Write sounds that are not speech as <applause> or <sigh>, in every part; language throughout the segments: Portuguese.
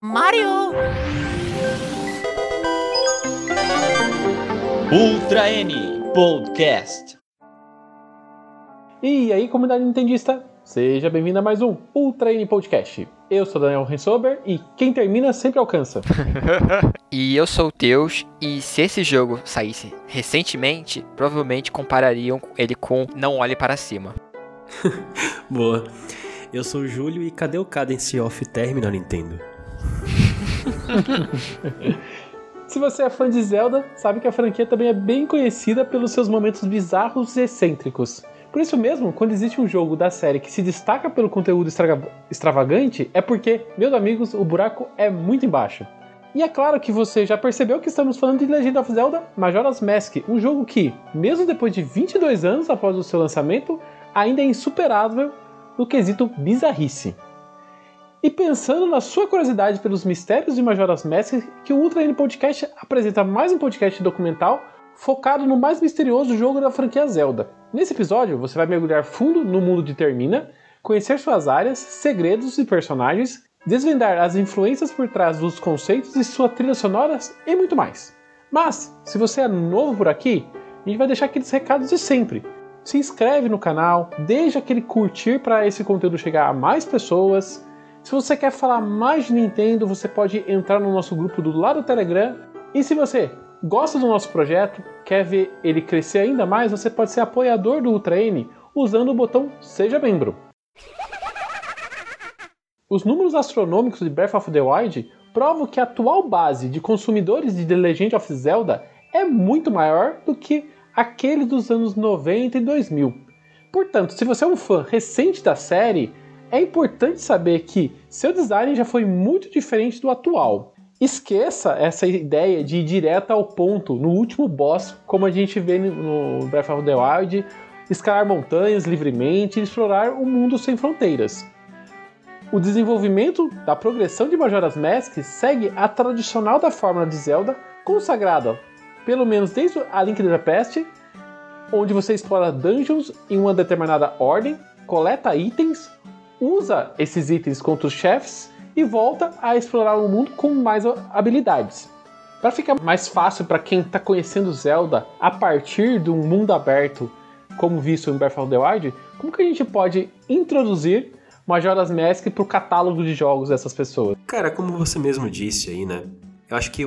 Mario! Ultra N Podcast. E aí, comunidade nintendista, seja bem-vindo a mais um Ultra N Podcast. Eu sou Daniel Rensober e quem termina sempre alcança. <laughs> e eu sou o Teus, e se esse jogo saísse recentemente, provavelmente comparariam ele com Não Olhe Para Cima. <laughs> Boa. Eu sou o Júlio e cadê o Cadence Off Terminal Nintendo? <laughs> Se você é fã de Zelda, sabe que a franquia também é bem conhecida pelos seus momentos bizarros e excêntricos. Por isso mesmo, quando existe um jogo da série que se destaca pelo conteúdo extravagante, é porque, meus amigos, o buraco é muito embaixo. E é claro que você já percebeu que estamos falando de Legend of Zelda Majora's Mask, um jogo que, mesmo depois de 22 anos após o seu lançamento, ainda é insuperável no quesito bizarrice. E pensando na sua curiosidade pelos mistérios de Majora's Mask, que o Ultra N Podcast apresenta mais um podcast documental focado no mais misterioso jogo da franquia Zelda. Nesse episódio, você vai mergulhar fundo no mundo de Termina, conhecer suas áreas, segredos e personagens, desvendar as influências por trás dos conceitos e sua trilha sonora e muito mais. Mas, se você é novo por aqui, a gente vai deixar aqueles recados de sempre. Se inscreve no canal, deixa aquele curtir para esse conteúdo chegar a mais pessoas se você quer falar mais Nintendo, você pode entrar no nosso grupo do lado do Telegram. E se você gosta do nosso projeto, quer ver ele crescer ainda mais, você pode ser apoiador do Ultra N usando o botão Seja Membro. Os números astronômicos de Breath of the Wild provam que a atual base de consumidores de The Legend of Zelda é muito maior do que aquele dos anos 90 e 2000. Portanto, se você é um fã recente da série, é importante saber que seu design já foi muito diferente do atual. Esqueça essa ideia de ir direto ao ponto no último boss, como a gente vê no Breath of the Wild, escalar montanhas livremente e explorar o um mundo sem fronteiras. O desenvolvimento da progressão de Majora's Mask segue a tradicional da fórmula de Zelda, consagrada pelo menos desde a Link to the Past, onde você explora dungeons em uma determinada ordem, coleta itens, usa esses itens contra os chefes e volta a explorar o mundo com mais habilidades. Para ficar mais fácil para quem está conhecendo Zelda a partir de um mundo aberto, como visto em Breath of the Wild, como que a gente pode introduzir Majora's Mask para o catálogo de jogos dessas pessoas? Cara, como você mesmo disse aí, né? Eu acho que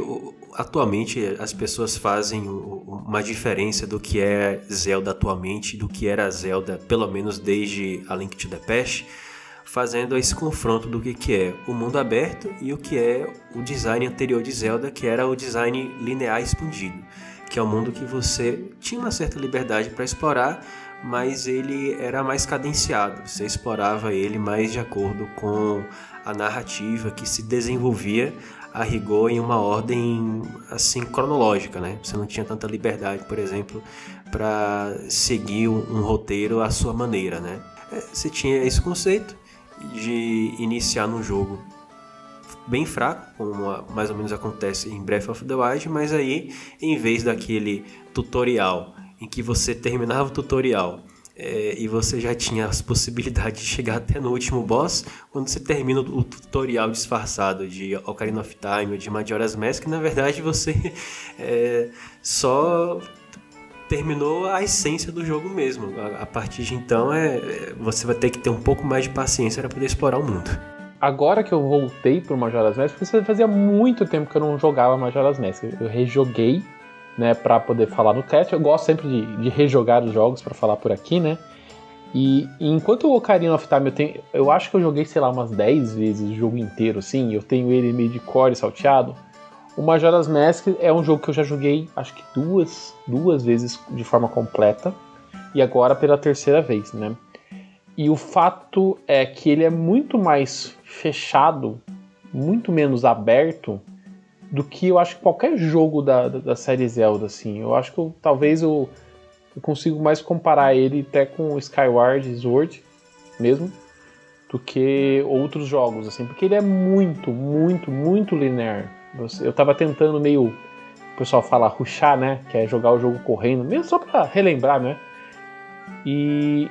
atualmente as pessoas fazem uma diferença do que é Zelda atualmente, do que era Zelda, pelo menos desde A Link to the Past fazendo esse confronto do que, que é o mundo aberto e o que é o design anterior de Zelda, que era o design linear expandido, que é um mundo que você tinha uma certa liberdade para explorar, mas ele era mais cadenciado, você explorava ele mais de acordo com a narrativa que se desenvolvia a rigor em uma ordem assim cronológica, né? Você não tinha tanta liberdade, por exemplo, para seguir um, roteiro à sua maneira, né? É, você tinha esse conceito de iniciar no jogo bem fraco, como mais ou menos acontece em Breath of the Wild, mas aí em vez daquele tutorial em que você terminava o tutorial é, e você já tinha as possibilidades de chegar até no último boss, quando você termina o tutorial disfarçado de Ocarina of Time ou de Majora's Mask, na verdade você é, <laughs> só terminou a essência do jogo mesmo. A, a partir de então, é, é, você vai ter que ter um pouco mais de paciência para poder explorar o mundo. Agora que eu voltei pro Majora's Mask, porque fazia muito tempo que eu não jogava Majora's Mask. Eu rejoguei, né, para poder falar no cast. Eu gosto sempre de, de rejogar os jogos para falar por aqui, né? E, enquanto o Ocarina of Time eu tenho. Eu acho que eu joguei, sei lá, umas 10 vezes o jogo inteiro, assim. Eu tenho ele meio de core salteado. O Majora's Mask é um jogo que eu já joguei, acho que duas, duas vezes de forma completa e agora pela terceira vez, né? E o fato é que ele é muito mais fechado, muito menos aberto do que eu acho que qualquer jogo da, da, da série Zelda, assim. Eu acho que eu, talvez eu, eu consigo mais comparar ele até com Skyward Sword mesmo do que outros jogos, assim, porque ele é muito, muito, muito linear eu tava tentando meio. O pessoal fala ruxar, né? Que é jogar o jogo correndo, mesmo só pra relembrar, né? E,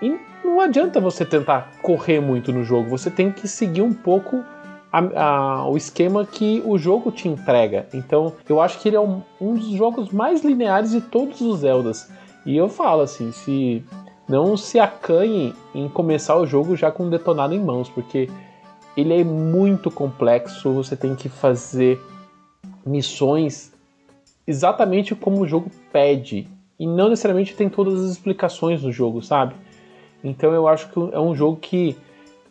e não adianta você tentar correr muito no jogo, você tem que seguir um pouco a, a, o esquema que o jogo te entrega. Então, eu acho que ele é um, um dos jogos mais lineares de todos os Zeldas. E eu falo assim, se não se acanhe em começar o jogo já com um detonado em mãos, porque ele é muito complexo, você tem que fazer missões exatamente como o jogo pede. E não necessariamente tem todas as explicações no jogo, sabe? Então eu acho que é um jogo que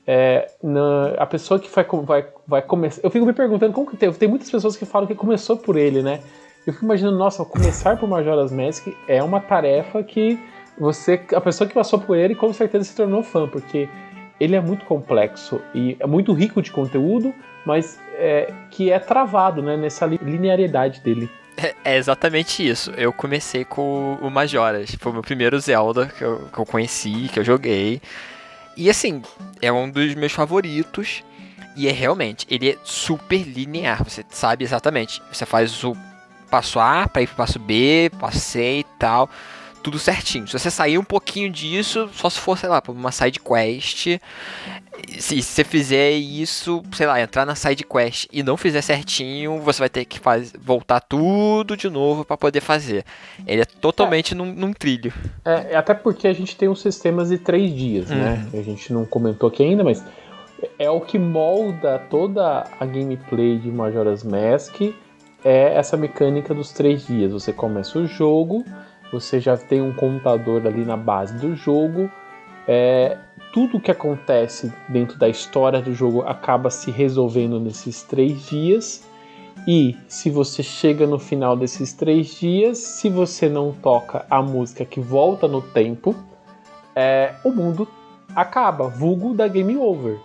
é, na, a pessoa que vai, vai, vai começar. Eu fico me perguntando como que tem. Tem muitas pessoas que falam que começou por ele, né? Eu fico imaginando, nossa, começar por Majora's Mask é uma tarefa que você. A pessoa que passou por ele com certeza se tornou fã, porque ele é muito complexo e é muito rico de conteúdo, mas é, que é travado né, nessa linearidade dele. É, é, exatamente isso. Eu comecei com o Majoras. Foi o meu primeiro Zelda que eu, que eu conheci, que eu joguei. E assim, é um dos meus favoritos. E é realmente, ele é super linear. Você sabe exatamente. Você faz o passo A para ir pro passo B, passo C e tal. Tudo certinho. Se você sair um pouquinho disso, só se for, sei lá, pra uma side quest. Se você fizer isso, sei lá, entrar na side quest e não fizer certinho, você vai ter que faz, voltar tudo de novo para poder fazer. Ele é totalmente é. Num, num, trilho. É, até porque a gente tem uns sistemas de três dias, né? uhum. né? A gente não comentou aqui ainda, mas é o que molda toda a gameplay de Majora's Mask é essa mecânica dos três dias. Você começa o jogo, você já tem um contador ali na base do jogo. É, tudo que acontece dentro da história do jogo acaba se resolvendo nesses três dias. E se você chega no final desses três dias, se você não toca a música que volta no tempo, é, o mundo acaba, vulgo da game over.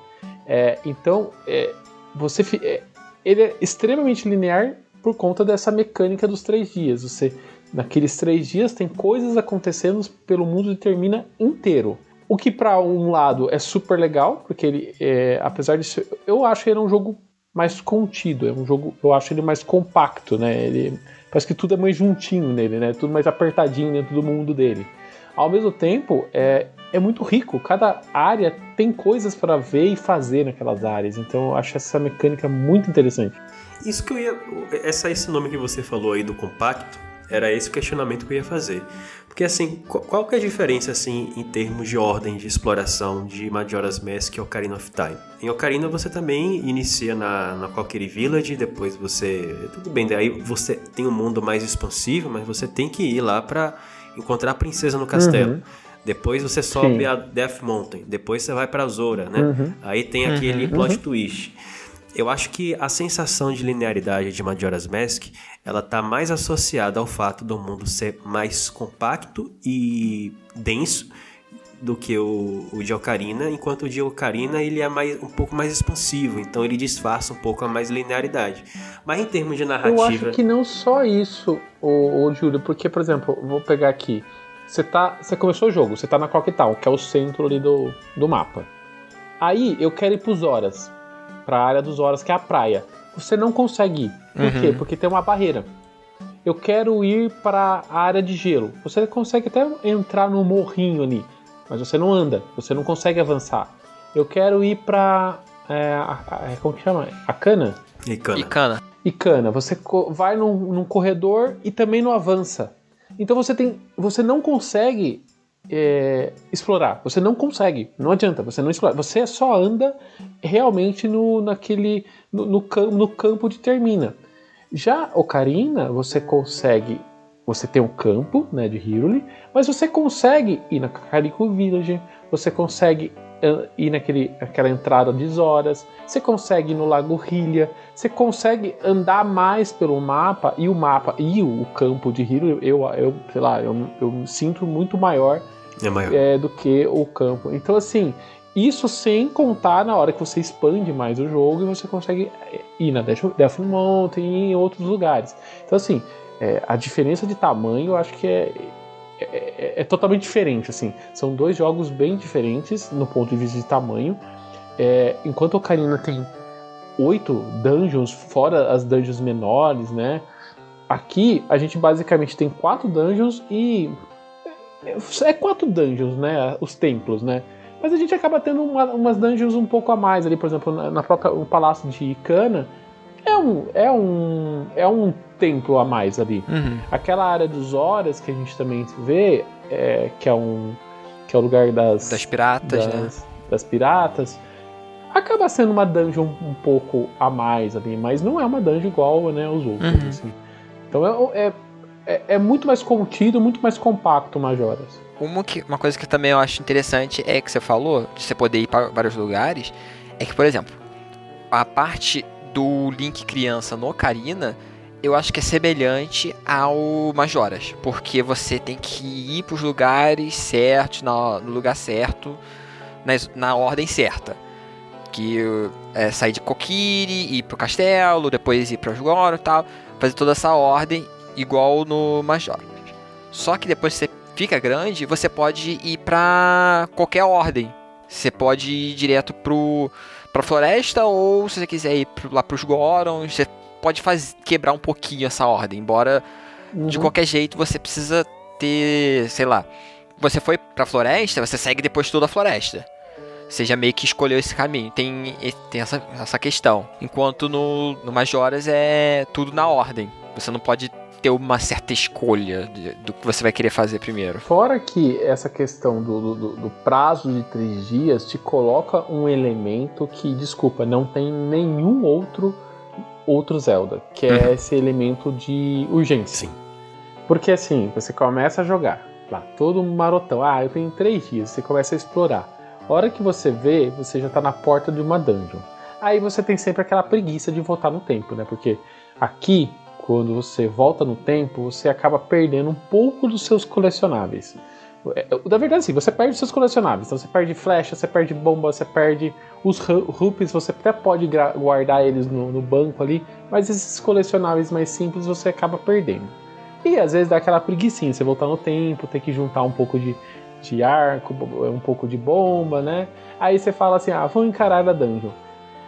É, então, é, você é, ele é extremamente linear por conta dessa mecânica dos três dias. Você, naqueles três dias, tem coisas acontecendo pelo mundo e termina inteiro. O que para um lado é super legal, porque ele, é, apesar de ser, eu acho que ele um jogo mais contido, é um jogo, eu acho ele mais compacto, né? Ele parece que tudo é mais juntinho nele, né? Tudo mais apertadinho dentro do mundo dele. Ao mesmo tempo, é, é muito rico. Cada área tem coisas para ver e fazer naquelas áreas. Então, eu acho essa mecânica muito interessante. Isso que eu ia, essa esse nome que você falou aí do compacto, era esse o questionamento que eu ia fazer. Porque assim, qual que é a diferença assim em termos de ordem de exploração de Majora's Mask e Ocarina of Time? Em Ocarina você também inicia na, na Valkyrie Village, depois você... Tudo bem, daí você tem um mundo mais expansivo, mas você tem que ir lá para encontrar a princesa no castelo. Uhum. Depois você sobe Sim. a Death Mountain, depois você vai para Zora, né? Uhum. Aí tem aquele uhum. plot uhum. twist. Eu acho que a sensação de linearidade de Majora's Mask, ela tá mais associada ao fato do mundo ser mais compacto e denso do que o, o de Ocarina, enquanto o de Ocarina ele é mais, um pouco mais expansivo, então ele disfarça um pouco a mais linearidade. Mas em termos de narrativa... Eu acho que não só isso, o, o Júlio, porque, por exemplo, vou pegar aqui, você, tá, você começou o jogo, você tá na Clock Town, que é o centro ali do, do mapa. Aí eu quero ir pros Horas para a área dos horas, que é a praia. Você não consegue ir. Por uhum. quê? Porque tem uma barreira. Eu quero ir para a área de gelo. Você consegue até entrar no morrinho ali, mas você não anda, você não consegue avançar. Eu quero ir para é, é, como que chama? A cana? Icana. Icana. Icana. Você vai num, num corredor e também não avança. Então você tem, você não consegue é, explorar. Você não consegue, não adianta, você não explora. Você só anda realmente no, naquele, no, no, no campo de termina. Já Ocarina, você consegue, você tem um campo né, de Hyrule, mas você consegue ir na Kakariko Village, você consegue ir naquele, naquela entrada de Zoras, você consegue ir no Lago Hylia, você consegue andar mais pelo mapa e o mapa e o, campo de Hyrule, eu, eu sei lá, eu, eu me sinto muito maior, é maior. É, do que o campo. Então assim, isso sem contar na hora que você expande mais o jogo e você consegue ir na Death Mountain e em outros lugares. Então assim, é, a diferença de tamanho eu acho que é é, é, é, totalmente diferente, assim. São dois jogos bem diferentes no ponto de vista de tamanho. É, enquanto Ocarina tem oito dungeons, fora as dungeons menores, né? Aqui a gente basicamente tem quatro dungeons e é quatro dungeons, né? Os templos, né? Mas a gente acaba tendo uma, umas dungeons um pouco a mais ali, por exemplo, na, na própria o palácio de Icana. É um, é um, é um templo a mais ali. Uhum. Aquela área dos horas que a gente também vê, é, que é um que é o lugar das Das piratas, né? das, das piratas, acaba sendo uma dungeon um pouco a mais ali, mas não é uma dungeon igual né, os outros. Uhum. assim. Então é, é, é, é muito mais contido, muito mais compacto Majoras. Uma, que- uma coisa que também eu acho interessante é que você falou, de você poder ir para vários lugares, é que, por exemplo, a parte do Link criança no Ocarina, eu acho que é semelhante ao Majoras, porque você tem que ir para os lugares certos, no lugar certo, na, ordem certa. Que é sair de Kokiri, ir pro castelo, depois ir para os Goro e tal, fazer toda essa ordem igual no Majoras. Só que depois que você fica grande, você pode ir pra qualquer ordem. Você pode ir direto pro pra floresta ou se você quiser ir pro, lá pros Gorons, você pode faz, quebrar um pouquinho essa ordem, embora de Uhum. qualquer jeito você precisa ter, sei lá, você foi pra floresta, você segue depois toda a floresta. Você já meio que escolheu esse caminho. Tem, tem essa, essa questão. Enquanto no, no Majoras é tudo na ordem. Você não pode ter uma certa escolha de- do que você vai querer fazer primeiro. Fora que essa questão do- do- do prazo de três dias te coloca um elemento que, desculpa, não tem nenhum outro outro Zelda, que é Uhum. esse elemento de urgência. Sim. Porque assim, você começa a jogar lá, todo marotão. Ah, eu tenho três dias, você começa a explorar. A hora que você vê, você já tá na porta de uma dungeon. Aí você tem sempre aquela preguiça de voltar no tempo, né? Porque aqui, quando você volta no tempo, você acaba perdendo um pouco dos seus colecionáveis. É, Na verdade, sim, você perde seus colecionáveis. Então você perde flecha, você perde bomba, você perde os ru- rupees, você até pode guardar eles no, no banco ali, mas esses colecionáveis mais simples você acaba perdendo. E às vezes dá aquela preguiçinha, você voltar no tempo, ter que juntar um pouco de, de arco, um pouco de bomba, né? Aí você fala assim, ah, vou encarar a dungeon.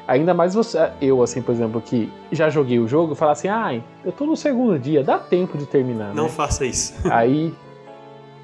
Ainda mais você, eu, assim, por exemplo, que já joguei o jogo, falar assim, ai, eu tô no segundo dia, dá tempo de terminar, Não né? faça isso. Aí.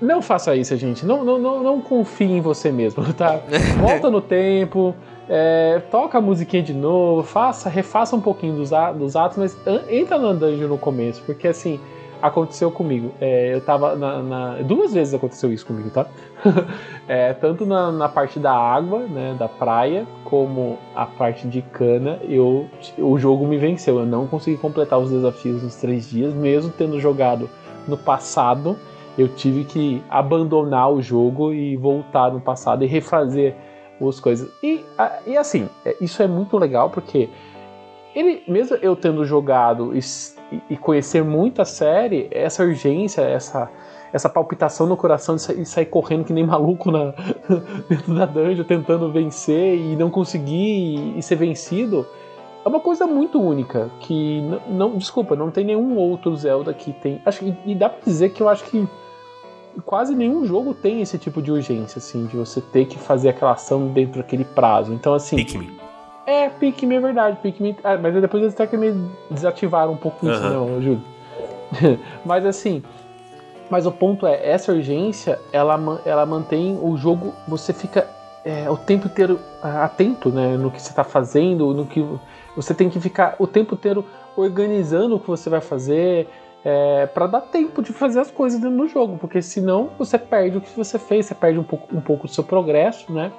Não faça isso, gente. Não, não, não, não confie em você mesmo, tá? <laughs> Volta no tempo, é, toca a musiquinha de novo, faça, refaça um pouquinho dos, dos atos, mas entra na dungeon no começo, porque assim, aconteceu comigo. É, eu tava na, na- Duas vezes aconteceu isso comigo, tá? <laughs> É, tanto na, na parte da água, né, da praia, como a parte de cana, eu, o jogo me venceu. Eu não consegui completar os desafios nos três dias, mesmo tendo jogado no passado. Eu tive que abandonar o jogo e voltar no passado e refazer as coisas. E, e assim, é, isso é muito legal porque ele, mesmo eu tendo jogado e, e conhecer muito a série, essa urgência, essa, essa palpitação no coração de sair, sair correndo que nem maluco na, <laughs> dentro da dungeon, tentando vencer e não conseguir e, e ser vencido, é uma coisa muito única. Que n- não, desculpa, não tem nenhum outro Zelda que tem. Acho que e dá pra dizer que eu acho que quase nenhum jogo tem esse tipo de urgência, assim, de você ter que fazer aquela ação dentro daquele prazo. Então, assim. Pikmin. É, Pikmin é verdade. Pikmin. Ah, mas depois eles até que me desativaram um pouco isso, Aham. não, Júlio. <laughs> mas assim. Mas o ponto é, essa urgência, ela, ela mantém o jogo. Você fica é, o tempo inteiro atento né, no que você está fazendo, no que. Você tem que ficar o tempo inteiro organizando o que você vai fazer. É, para dar tempo de fazer as coisas dentro do jogo, porque senão você perde o que você fez, você perde um pouco, um pouco do seu progresso, né?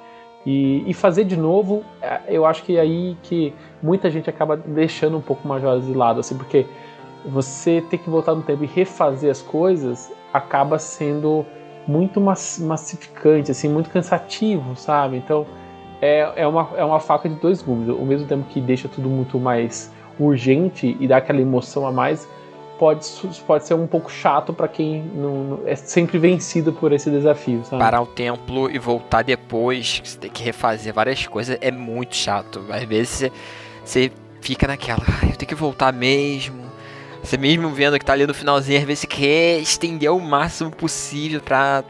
E, e fazer de novo, é, eu acho que é aí que muita gente acaba deixando um pouco Majoras de lado, assim, porque você ter que voltar no tempo e refazer as coisas acaba sendo muito mas- massificante, assim, muito cansativo, sabe? Então é, é, uma, é uma faca de dois gumes. Ao mesmo tempo que deixa tudo muito mais urgente e dá aquela emoção a mais, pode, pode ser um pouco chato para quem não, é sempre vencido por esse desafio, sabe? Parar o templo e voltar depois, que você tem que refazer várias coisas, é muito chato. Às vezes você, você fica naquela, "Ai, eu tenho que voltar mesmo. Você mesmo vendo que tá ali no finalzinho, às vezes você quer estender o máximo possível pra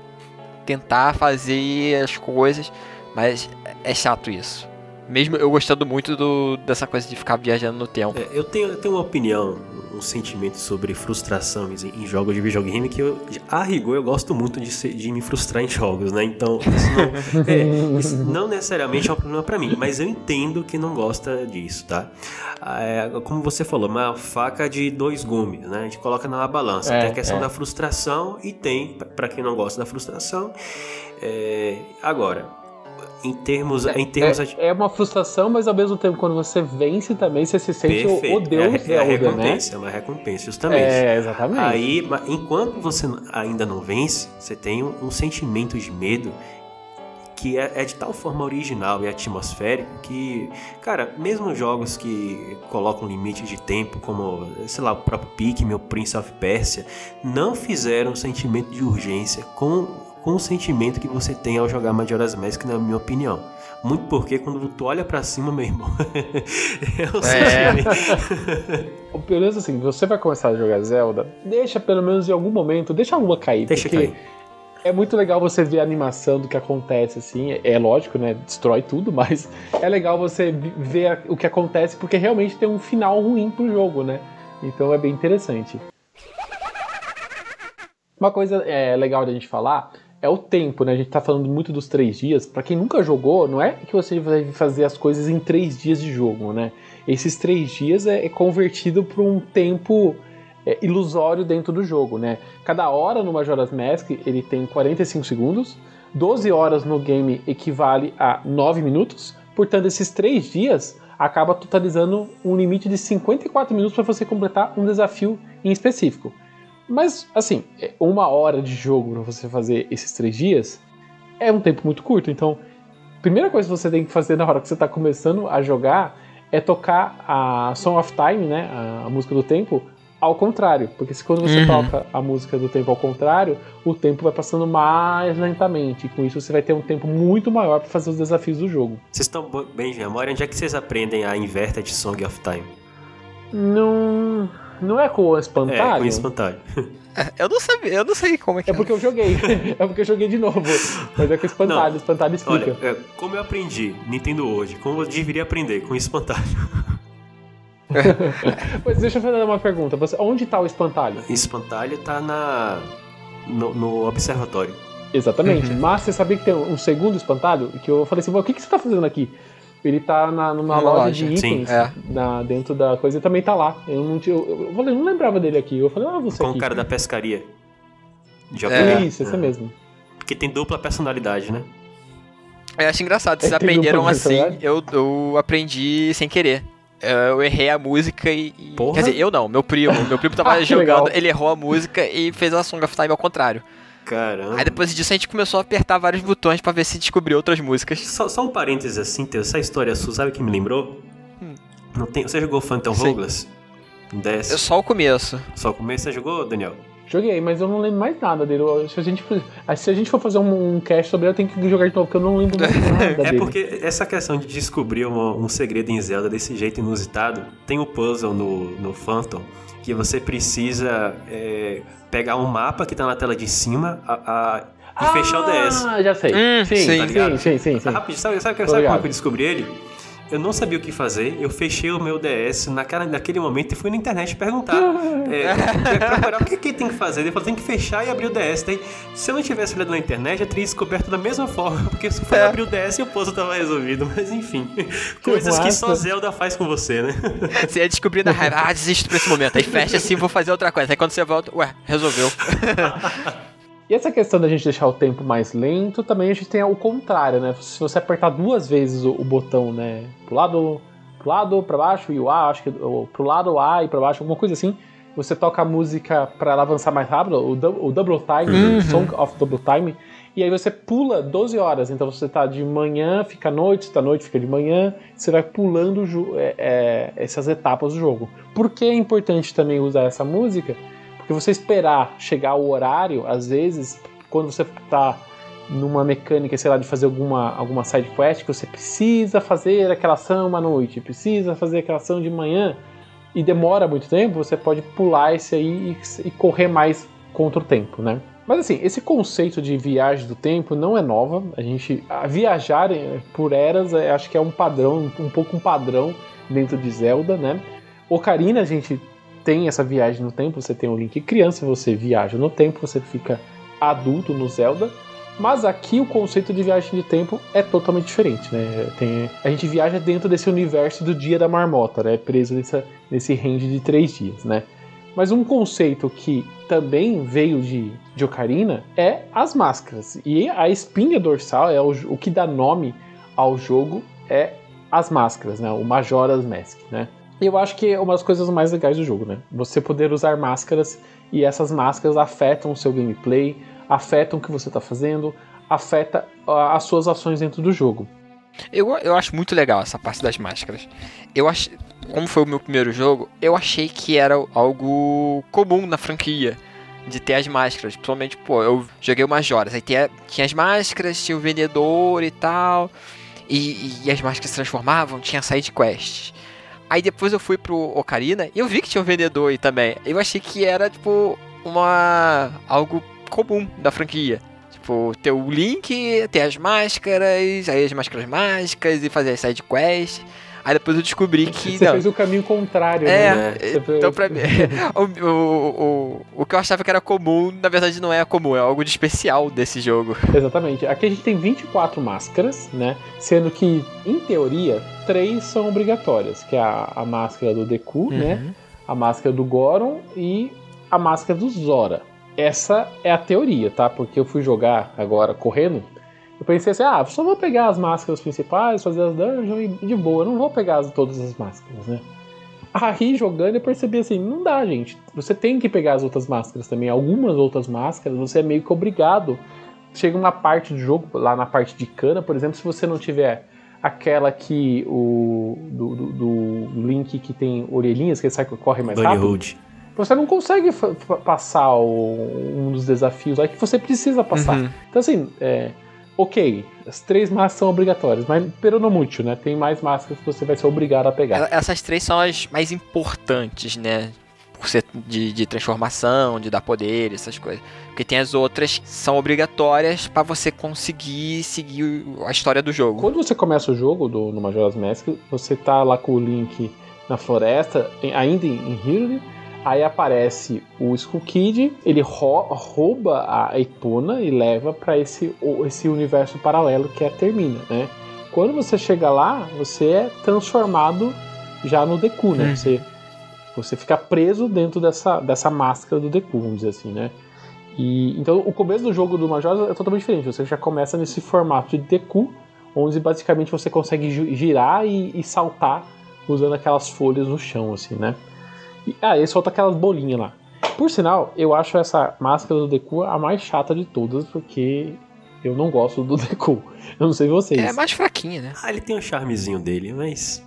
tentar fazer as coisas, mas é chato isso. Mesmo eu gostando muito do, dessa coisa de ficar viajando no tempo. É, eu, tenho, eu tenho uma opinião, um sentimento sobre frustrações em, em jogos de videogame que eu, a rigor, eu gosto muito de, ser, de me frustrar em jogos, né? Então, isso não, <laughs> é, isso não necessariamente é um problema para mim, mas eu entendo que não gosta disso, tá? É, como você falou, uma faca de dois gumes, né? A gente coloca na balança. É, tem a questão é. da frustração e tem, para quem não gosta da frustração. É, agora, em termos. É, em termos é, é, uma frustração, mas ao mesmo tempo, quando você vence também, você se sente Perfeito. o Deus é, é a né? recompensa, né? É uma recompensa, justamente. É, exatamente. Aí, enquanto você ainda não vence, você tem um, um sentimento de medo que é, é, de tal forma original e atmosférico que, cara, mesmo jogos que colocam limite de tempo, como, sei lá, o próprio Pikmin ou Prince of Persia, não fizeram um sentimento de urgência com com o sentimento que você tem ao jogar Majora's Mask, na minha opinião. Muito porque quando tu olha para cima, meu irmão, <laughs> é o é. sentimento. pelo menos assim, você vai começar a jogar Zelda, deixa pelo menos em algum momento, deixa a lua cair. Deixa cair. É muito legal você ver a animação do que acontece, assim. É lógico, né? Destrói tudo, <laughs> mas é legal você ver o que acontece, porque realmente tem um final ruim pro jogo, né? Então é bem interessante. Uma coisa é, legal da gente falar é o tempo, né? A gente tá falando muito dos três dias. Para quem nunca jogou, não é que você vai fazer as coisas em três dias de jogo, né? Esses três dias é, é convertido para um tempo é, ilusório dentro do jogo, né? Cada hora no Majora's Mask ele tem 45 segundos, 12 horas no game equivale a 9 minutos, portanto esses três dias acaba totalizando um limite de 54 minutos para você completar um desafio em específico. Mas, assim, é, uma hora de jogo para você fazer esses três dias é um tempo muito curto. Então, a primeira coisa que você tem que fazer na hora que você está começando a jogar é tocar a Song of Time, né, a, a música do tempo, ao contrário. Porque se quando você uhum. toca a música do tempo ao contrário, o tempo vai passando mais lentamente. E com isso você vai ter um tempo muito maior para fazer os desafios do jogo. Vocês estão bem de memória? Onde é que vocês aprendem a Inverted Song of Time? Não. Não é com o espantalho? É, com o espantalho. É, eu não sabia, eu não sei como é que é. É porque eu joguei. <laughs> é porque eu joguei de novo. Mas é com o espantalho, não. o espantalho explica. Olha, é, como eu aprendi Nintendo hoje, como eu deveria aprender com o espantalho. <laughs> Mas deixa eu fazer uma pergunta. Você, onde tá o espantalho? O espantalho tá na. no, no observatório. Exatamente. Uhum. Mas você sabia que tem um segundo espantalho? Que eu falei assim, o que, que você tá fazendo aqui? Ele tá na, numa loja, loja, de itens Sim, é. na, dentro da coisa e também tá lá. Eu não, tinha, eu, eu, falei, não lembrava dele aqui. Eu falei, ah, você. Com aqui. o cara da pescaria. É, isso, esse é. mesmo. Porque tem dupla personalidade, né? Eu acho engraçado, vocês <laughs> é, aprenderam assim, eu, eu aprendi sem querer. Eu errei a música e. Porra. Quer dizer, eu não, meu primo. Meu primo tava <laughs> ah, jogando, ele errou a música e fez a Song of Time ao contrário. Caramba. Aí depois disso a gente começou a apertar vários botões para ver se descobriu outras músicas. Só, só um parênteses assim, essa história sua, sabe o que me lembrou? Hum. Não tem, você jogou Phantom Hourglass? Desce. Só o começo. Só o começo você jogou, Daniel? Joguei, mas eu não lembro mais nada dele. Se a gente, se a gente for fazer um, um cast sobre ele, eu tenho que jogar de novo, porque eu não lembro mais nada <laughs> é dele. É porque essa questão de descobrir uma, um segredo em Zelda desse jeito inusitado, tem o um puzzle no, no Phantom, que você precisa é, pegar um mapa que tá na tela de cima a, a, e ah, fechar o DS. Ah, já sei. Hum, sim, sim, tá sim, sim, sim, sim. Rápido, sabe, sabe, sabe, como eu descobri ele? Eu não sabia o que fazer, eu fechei o meu DS naquela, naquele momento e fui na internet perguntar. <laughs> é, procurar o que, que tem que fazer. Ele falou, tem que fechar e abrir o DS. Daí, se eu não tivesse olhado na internet, eu teria descoberto da mesma forma, <laughs> porque se for é. abrir o DS e o puzzle tava resolvido. Mas enfim, <laughs> coisas que só Zelda faz com você, né? Você ia descobrir na raiva, ah, desisto pra esse momento. Aí fecha assim, vou fazer outra coisa. Aí quando você volta, ué, resolveu. E essa questão da gente deixar o tempo mais lento, também a gente tem o contrário, né? Se você apertar duas vezes o, o botão, né? Pro lado, pro lado, pra baixo e o A, acho que ou, pro lado o A e pra baixo, alguma coisa assim, você toca a música para ela avançar mais rápido, o, o Double Time, uhum. o Song of Double Time, e aí você pula 12 horas, então você tá de manhã, fica à noite, está à noite, fica de manhã, você vai pulando é, é, essas etapas do jogo. Por que é importante também usar essa música? Porque você esperar chegar o horário, às vezes, quando você está numa mecânica, sei lá, de fazer alguma, alguma side quest, que você precisa fazer aquela ação à noite, precisa fazer aquela ação de manhã, e demora muito tempo, você pode pular esse aí e, e correr mais contra o tempo, né? Mas assim, esse conceito de viagem do tempo não é nova. A gente a viajar por eras, é, acho que é um padrão, um pouco um padrão dentro de Zelda, né? Ocarina a gente tem essa viagem no tempo, você tem o Link criança, você viaja no tempo, você fica adulto no Zelda. Mas aqui o conceito de viagem de tempo é totalmente diferente, né? Tem, a gente viaja dentro desse universo do dia da marmota, né? Preso nessa, nesse range de três dias, né? Mas um conceito que também veio de, de Ocarina é as máscaras. E a espinha dorsal é o, o que dá nome ao jogo é as máscaras, né? O Majora's Mask, né? Eu acho que é uma das coisas mais legais do jogo, né? Você poder usar máscaras e essas máscaras afetam o seu gameplay, afetam o que você está fazendo, afeta as suas ações dentro do jogo. Eu, eu acho muito legal essa parte das máscaras. Eu acho, como foi o meu primeiro jogo, eu achei que era algo comum na franquia de ter as máscaras. Principalmente, pô, eu joguei umas horas, aí tinha, tinha as máscaras, tinha o vendedor e tal, e, e as máscaras se transformavam, tinha side quests. Aí depois eu fui pro Ocarina e eu vi que tinha um vendedor aí também. Eu achei que era, tipo, uma. algo comum da franquia. Tipo, ter o Link, ter as máscaras, aí as máscaras mágicas e fazer as side quests. Aí depois eu descobri que. Você não. fez o caminho contrário, É, né? então pra mim. <laughs> o, o, o, o que eu achava que era comum, na verdade não é comum, é algo de especial desse jogo. <laughs> Exatamente. Aqui a gente tem 24 máscaras, né? Sendo que, em teoria, três são obrigatórias, que é a, a máscara do Deku, né? A máscara do Goron e a máscara do Zora. Essa é a teoria, tá? Porque eu fui jogar agora correndo. Eu pensei assim, ah, só vou pegar as máscaras principais, fazer as dungeons e de boa, não vou pegar as- todas as máscaras, né? Aí jogando eu percebi assim, não dá, gente. Você tem que pegar as outras máscaras também. Algumas outras máscaras você é meio que obrigado. Chega uma parte do jogo, lá na parte de cana, por exemplo, se você não tiver aquela que o do, do- do Link que tem orelhinhas, que ele sai, corre mais Bunny rápido, Hood. você não consegue passar o- um dos desafios lá que você precisa passar. Uhum. Então, assim, é, ok, as três máscaras são obrigatórias, mas peronomútil, né? Tem mais máscaras que você vai ser obrigado a pegar. Essas três são as mais importantes, né? Por ser de, de transformação, de dar poder, essas coisas. Porque tem as outras que são obrigatórias pra você conseguir seguir a história do jogo. Quando você começa o jogo do, no Majora's Mask, você tá lá com o Link na floresta, ainda em, em Hyrule, aí aparece o Skull Kid, ele rou- rouba a Epona e leva pra esse, esse universo paralelo que é a Termina, né? Quando você chega lá, você é transformado já no Deku, né? Uhum. Você, você fica preso dentro dessa, dessa máscara do Deku, vamos dizer assim, né? E, então o começo do jogo do Majora é totalmente diferente. Você já começa nesse formato de Deku, onde basicamente você consegue gi- girar e, e saltar usando aquelas folhas no chão, assim, né? E, ah, ele solta aquelas bolinhas lá. Por sinal, eu acho essa máscara do Deku a mais chata de todas, porque eu não gosto do <laughs> Deku. Eu não sei vocês. É mais fraquinha, né? Ah, ele tem um charmezinho dele, mas.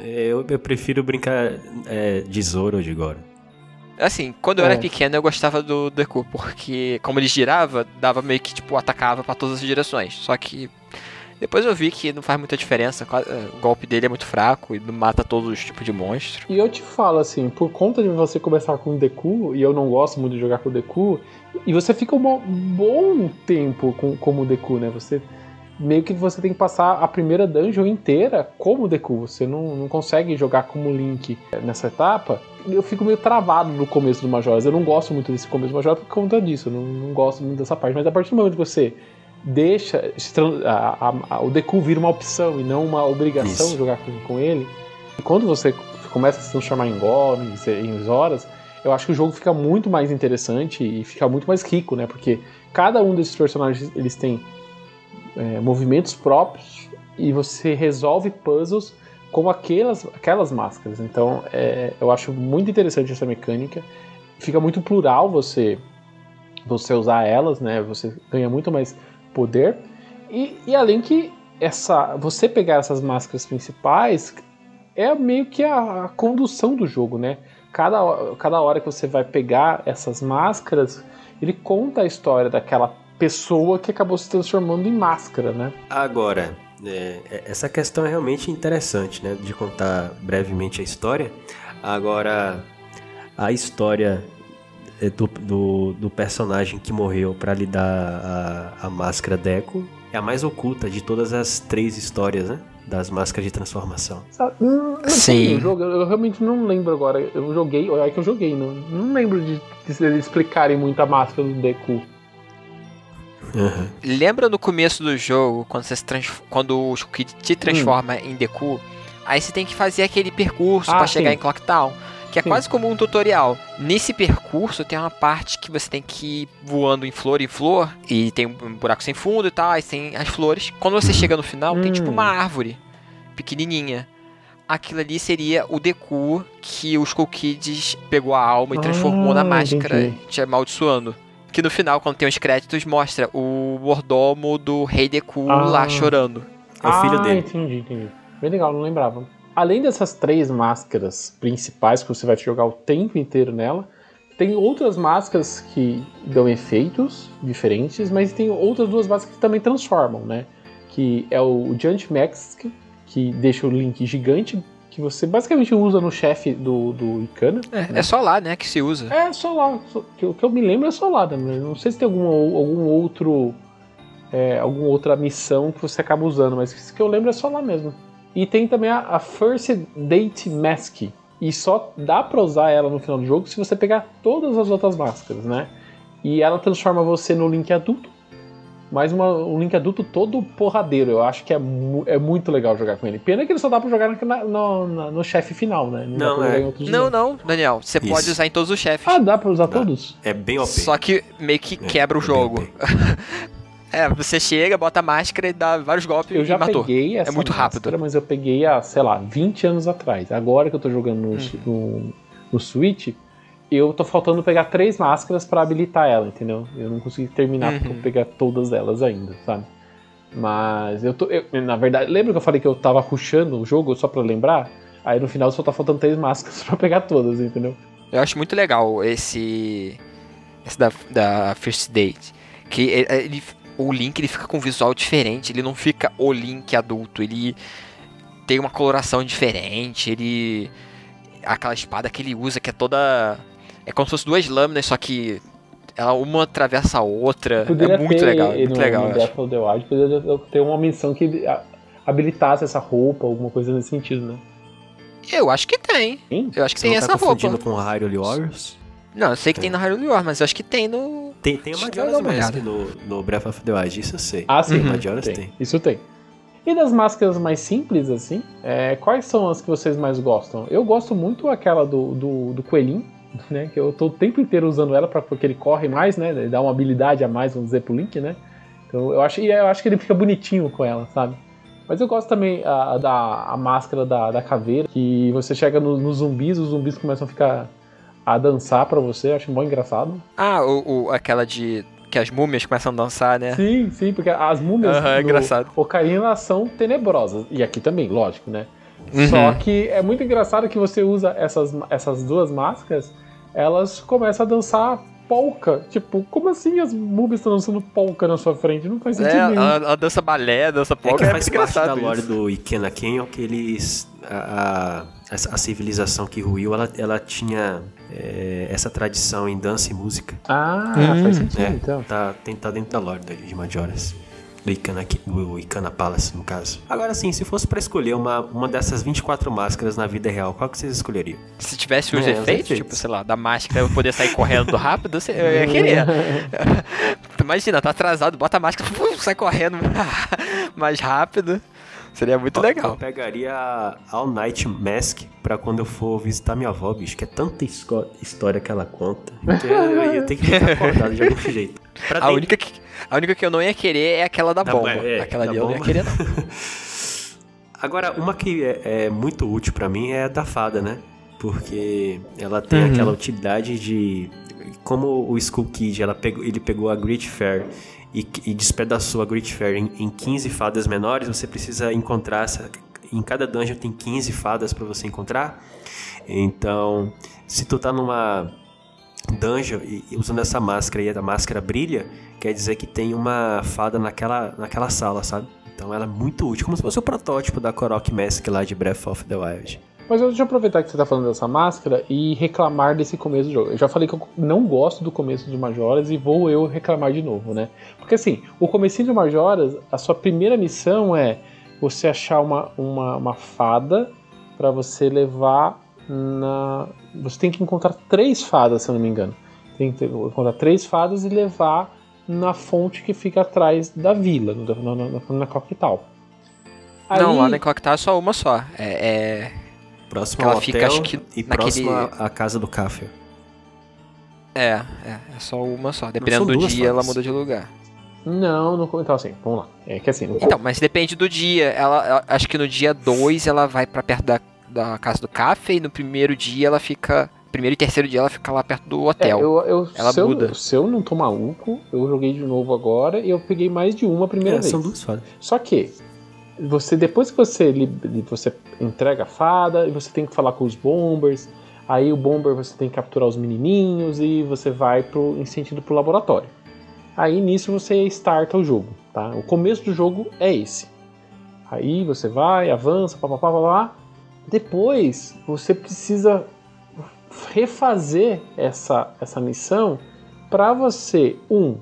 é, Eu, eu prefiro brincar é, de Zoro ou de Goro. Assim, quando eu É. era pequeno eu gostava do Deku, porque como ele girava, dava meio que tipo atacava pra todas as direções. Só que depois eu vi que não faz muita diferença, eh, o golpe dele é muito fraco e mata todos os tipos de monstro. E eu te falo assim, por conta de você começar com o Deku, e eu não gosto muito de jogar com o Deku, e você fica um bom- tempo com, como o Deku, né? Você meio que você tem que passar a primeira dungeon inteira como Deku. Você não, não consegue jogar como Link nessa etapa. Eu fico meio travado no começo do Majoras. Eu não gosto muito desse começo do Majoras por conta disso. Eu não, não gosto muito dessa parte. Mas a partir do momento que você deixa a- a- a- o Deku vira uma opção e não uma obrigação Isso. jogar com, com ele. E quando você começa a se transformar em golems, em Zoras, eu acho que o jogo fica muito mais interessante e fica muito mais rico, né? Porque cada um desses personagens eles têm é, movimentos próprios e você resolve puzzles com aquelas, aquelas máscaras. Então é, eu acho muito interessante essa mecânica. Fica muito plural você você usar elas, né? Você ganha muito mais poder. E, e além que essa você pegar essas máscaras principais é meio que a, a condução do jogo, né? Cada, cada hora que você vai pegar essas máscaras, ele conta a história daquela pessoa que acabou se transformando em máscara, né? Agora, é, é- essa questão é realmente interessante, né? De contar brevemente a história. Agora, a história do, do, do personagem que morreu para lhe dar a, a máscara Deco é a mais oculta de todas as três histórias, né? das máscaras de transformação. Hum, Sim. jogo, eu realmente não lembro agora. Eu joguei, é que eu joguei, não, não lembro de, de eles explicarem muito a máscara do Deku. Aham. Lembra no começo do jogo, quando você quando o Shukid te transforma em Deku, aí você tem que fazer aquele percurso Hum. Ah, pra chegar em Clock Town, que é Sim. quase como um tutorial. Nesse percurso tem uma parte que você tem que ir voando em flor em flor, e tem um buraco sem fundo e tal, aí tem as flores. Quando você chega no final, tem tipo Hum. uma árvore pequenininha. Aquilo ali seria o Deku que os Skull Kids pegou a alma e transformou na Ah, máscara, entendi. te amaldiçoando. Que no final, quando tem os créditos, mostra o mordomo do Rei Deku Ah. lá chorando. É o filho ah, dele. entendi, entendi. Bem legal, não lembrava. Além dessas três máscaras principais que você vai jogar o tempo inteiro nela, tem outras máscaras que dão efeitos diferentes, mas tem outras duas máscaras que também transformam, né? Que é o Giant Mask, que deixa o Link gigante, que você basicamente usa no chefe do, do Ikana. É, é só lá, né, que se usa. É, só lá. Só- que, o que eu me lembro é só lá, né? Não sei se tem algum, algum outro. É, alguma outra missão que você acaba usando, mas isso que eu lembro é só lá mesmo. E tem também a, a First Date Mask. E só dá pra usar ela no final do jogo se você pegar todas as outras máscaras, né? E ela transforma você no Link adulto. Mas uma- um Link adulto todo porradeiro. Eu acho que é, mu- é muito legal jogar com ele. Pena que ele só dá pra jogar na- no, na- no chefe final, né? Não, jogar é. Não, não, Daniel, você Isso. pode usar em todos os chefes. Ah, dá pra usar Dá. todos? É bem OP. Só que meio que É, quebra o é bem jogo. <laughs> É, você chega, bota a máscara e dá vários golpes Eu já matou. peguei essa É muito rápido. máscara, mas eu peguei há, sei lá, 20 anos atrás. Agora que eu tô jogando no, Uhum. no, no Switch, eu tô faltando pegar três máscaras pra habilitar ela, entendeu? Eu não consegui terminar Uhum. pra pegar todas elas ainda, sabe? Mas eu tô. eu- na verdade, lembra que eu falei que eu tava rushando o jogo só pra lembrar? Aí no final só tá faltando três máscaras <laughs> pra pegar todas, entendeu? Eu acho muito legal esse. Esse da, da First Date. Que ele, ele- o Link ele fica com um visual diferente. Ele não fica o Link adulto. Ele tem uma coloração diferente. Ele. Aquela espada que ele usa que é toda. É como se fosse duas lâminas, só que. Ela uma atravessa a outra. Poderia é muito ter legal. É no, muito legal, no eu acho. Breath of the Wild, poderia ter uma missão que habilitasse essa roupa, alguma coisa nesse sentido, né? Eu acho que tem. Sim. Eu acho que Você tem não tá essa roupa. confundindo com o Hyrule Warriors? Não, eu sei que tem no Hyrule War, mas eu acho que tem no. Tem, tem uma uma Mask no, no Breath of the Wild, isso eu sei. Ah, sim. Uhum. Majora's tem. tem. Isso tem. E das máscaras mais simples, assim, é, quais são as que vocês mais gostam? Eu gosto muito aquela do, do, do coelhinho, <laughs> né? Que eu tô o tempo inteiro usando ela pra, porque ele corre mais, né? Ele dá uma habilidade a mais, vamos dizer, pro Link, né? Então eu acho, e eu acho que ele fica bonitinho com ela, sabe? Mas eu gosto também a, da a máscara da, da caveira, que você chega no- nos zumbis, os zumbis começam a ficar a dançar pra você, eu acho mó engraçado. Ah, o, o- aquela de. Que as múmias começam a dançar, né? Sim, sim, porque as múmias Aham, é do engraçado. Ocarina são tenebrosas. E aqui também, lógico, né? Uhum. Só que é muito engraçado que você usa essas, essas duas máscaras, elas começam a dançar polka. Tipo, como assim as múmias estão dançando polka na sua frente? Não faz sentido É, nenhum. a, a dança balé, a dança É polka que é, faz muito parte da engraçado lore isso. do Ikena Canyon que eles. A, a, a civilização que ruiu, ela, ela tinha é, essa tradição em dança e música. Ah, Hum. faz sentido, É, então. tá, tem, tá dentro da lore de Majora's. Do Ikana, do Ikana Palace, no caso. Agora sim, se fosse pra escolher uma, uma dessas 24 máscaras na vida real, qual que vocês escolheriam? Se tivesse os É, os efeitos, efeitos. tipo, sei lá, da máscara eu poder sair correndo rápido, você- eu ia querer. <laughs> Imagina, tá atrasado, bota a máscara, <laughs> sai correndo <laughs> mais rápido. Seria muito Eu legal. pegaria a All Night Mask pra quando eu for visitar minha avó, bicho, que é tanta história que ela conta. Que eu ia ter que ficar acordado de algum jeito. Pra <laughs> A dentro- única, que, a única que eu não ia querer é aquela da Da bomba. ba- é, aquela da ali eu não ia bomba. querer, não. <laughs> Agora, uma que é, é muito útil pra mim é a da fada, né? Porque ela tem Uhum. aquela utilidade de. Como o Skull Kid ela pegou, ele pegou a Great Fair e, e despedaçou a Great Fair em, em 15 fadas menores, você precisa encontrar essa. Em cada dungeon tem 15 fadas pra você encontrar. Então, se tu tá numa dungeon e usando essa máscara e a máscara brilha, quer dizer que tem uma fada naquela, naquela sala, sabe? Então ela é muito útil, como se fosse o protótipo da Korok Mask lá de Breath of the Wild. Mas eu deixa eu aproveitar que você tá falando dessa máscara e reclamar desse começo do jogo. Eu já falei que eu não gosto do começo de Majoras e vou eu reclamar de novo, né? Porque assim, o comecinho de Majoras, a sua primeira missão é você achar uma, uma, uma fada para você levar na. Você tem que encontrar três fadas, se eu não me engano. Tem que encontrar três fadas e levar na fonte que fica atrás da vila, na, na, na, na Coquetal. Não, lá na Coquetal é só uma só. É. é... Próximo Ela ao fica, hotel acho que, e naquele- próximo à casa do café. É, é, é só uma só. Dependendo do dia, ela muda de lugar. Não, não, então assim, vamos lá. É que assim, no- Então, mas depende do dia. Ela, ela- acho que no dia 2 ela vai pra perto da, da casa do café e no primeiro dia ela fica. Primeiro e terceiro dia ela fica lá perto do É, hotel. eu, eu- Ela se, eu, muda. se eu não tô maluco, eu joguei de novo agora e eu peguei mais de uma a primeira É, vez. são duas fadas. Só que você depois que você você entrega a fada e você tem que falar com os bombers, aí o bomber você tem que capturar os menininhos e você vai pro, em sentido pro laboratório. Aí nisso você starta o jogo, tá? O começo do jogo é esse. Aí você vai, avança, papapá, papá. Depois você precisa refazer essa, essa missão para você, um,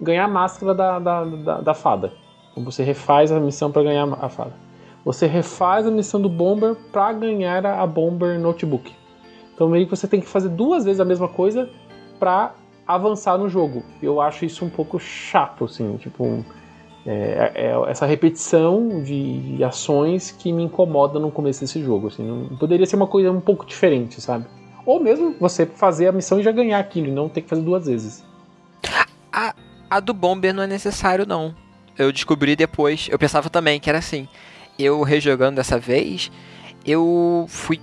ganhar a máscara da, da, da, da fada. Você refaz a missão para ganhar a fada. Você refaz a missão do Bomber para ganhar a a Bomber Notebook. Então meio que você tem que fazer duas vezes a mesma coisa para avançar no jogo. Eu acho isso um pouco chato, assim, tipo é, é essa repetição de, ações que me incomoda no começo desse jogo. Assim, não, poderia ser uma coisa um pouco diferente, sabe? Ou mesmo você fazer a missão e já ganhar aquilo, e não ter que fazer duas vezes. A do Bomber não é necessário, não. Eu descobri depois. Eu pensava também que era assim. Eu rejogando dessa vez, eu fui.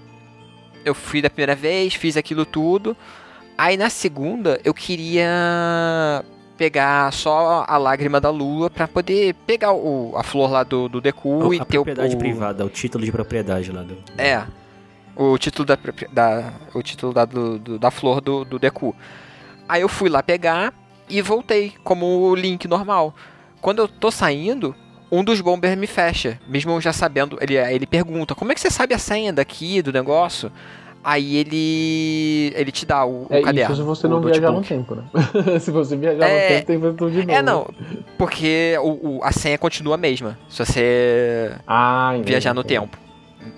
Eu fui da primeira vez, fiz aquilo tudo. Aí na segunda eu queria pegar só a lágrima da lua pra poder pegar o, a flor lá do, do Deku e a ter o, propriedade o- privada, o título de propriedade lá do. É. O título da, da o título da, do- do- da flor do, do Deku. Aí eu fui lá pegar e voltei como o Link normal. Quando eu tô saindo, um dos bombers me fecha, mesmo eu já sabendo. Ele, ele pergunta: Como é que você sabe a senha daqui do negócio? Aí ele ele te dá o, o É caderno. isso se você não viajar no tempo, né? <laughs> se você viajar É, no tempo, tem que fazer tudo de novo. É, não. Porque o, o- a senha continua a mesma. Se você Ah, entendi, viajar no entendi. tempo.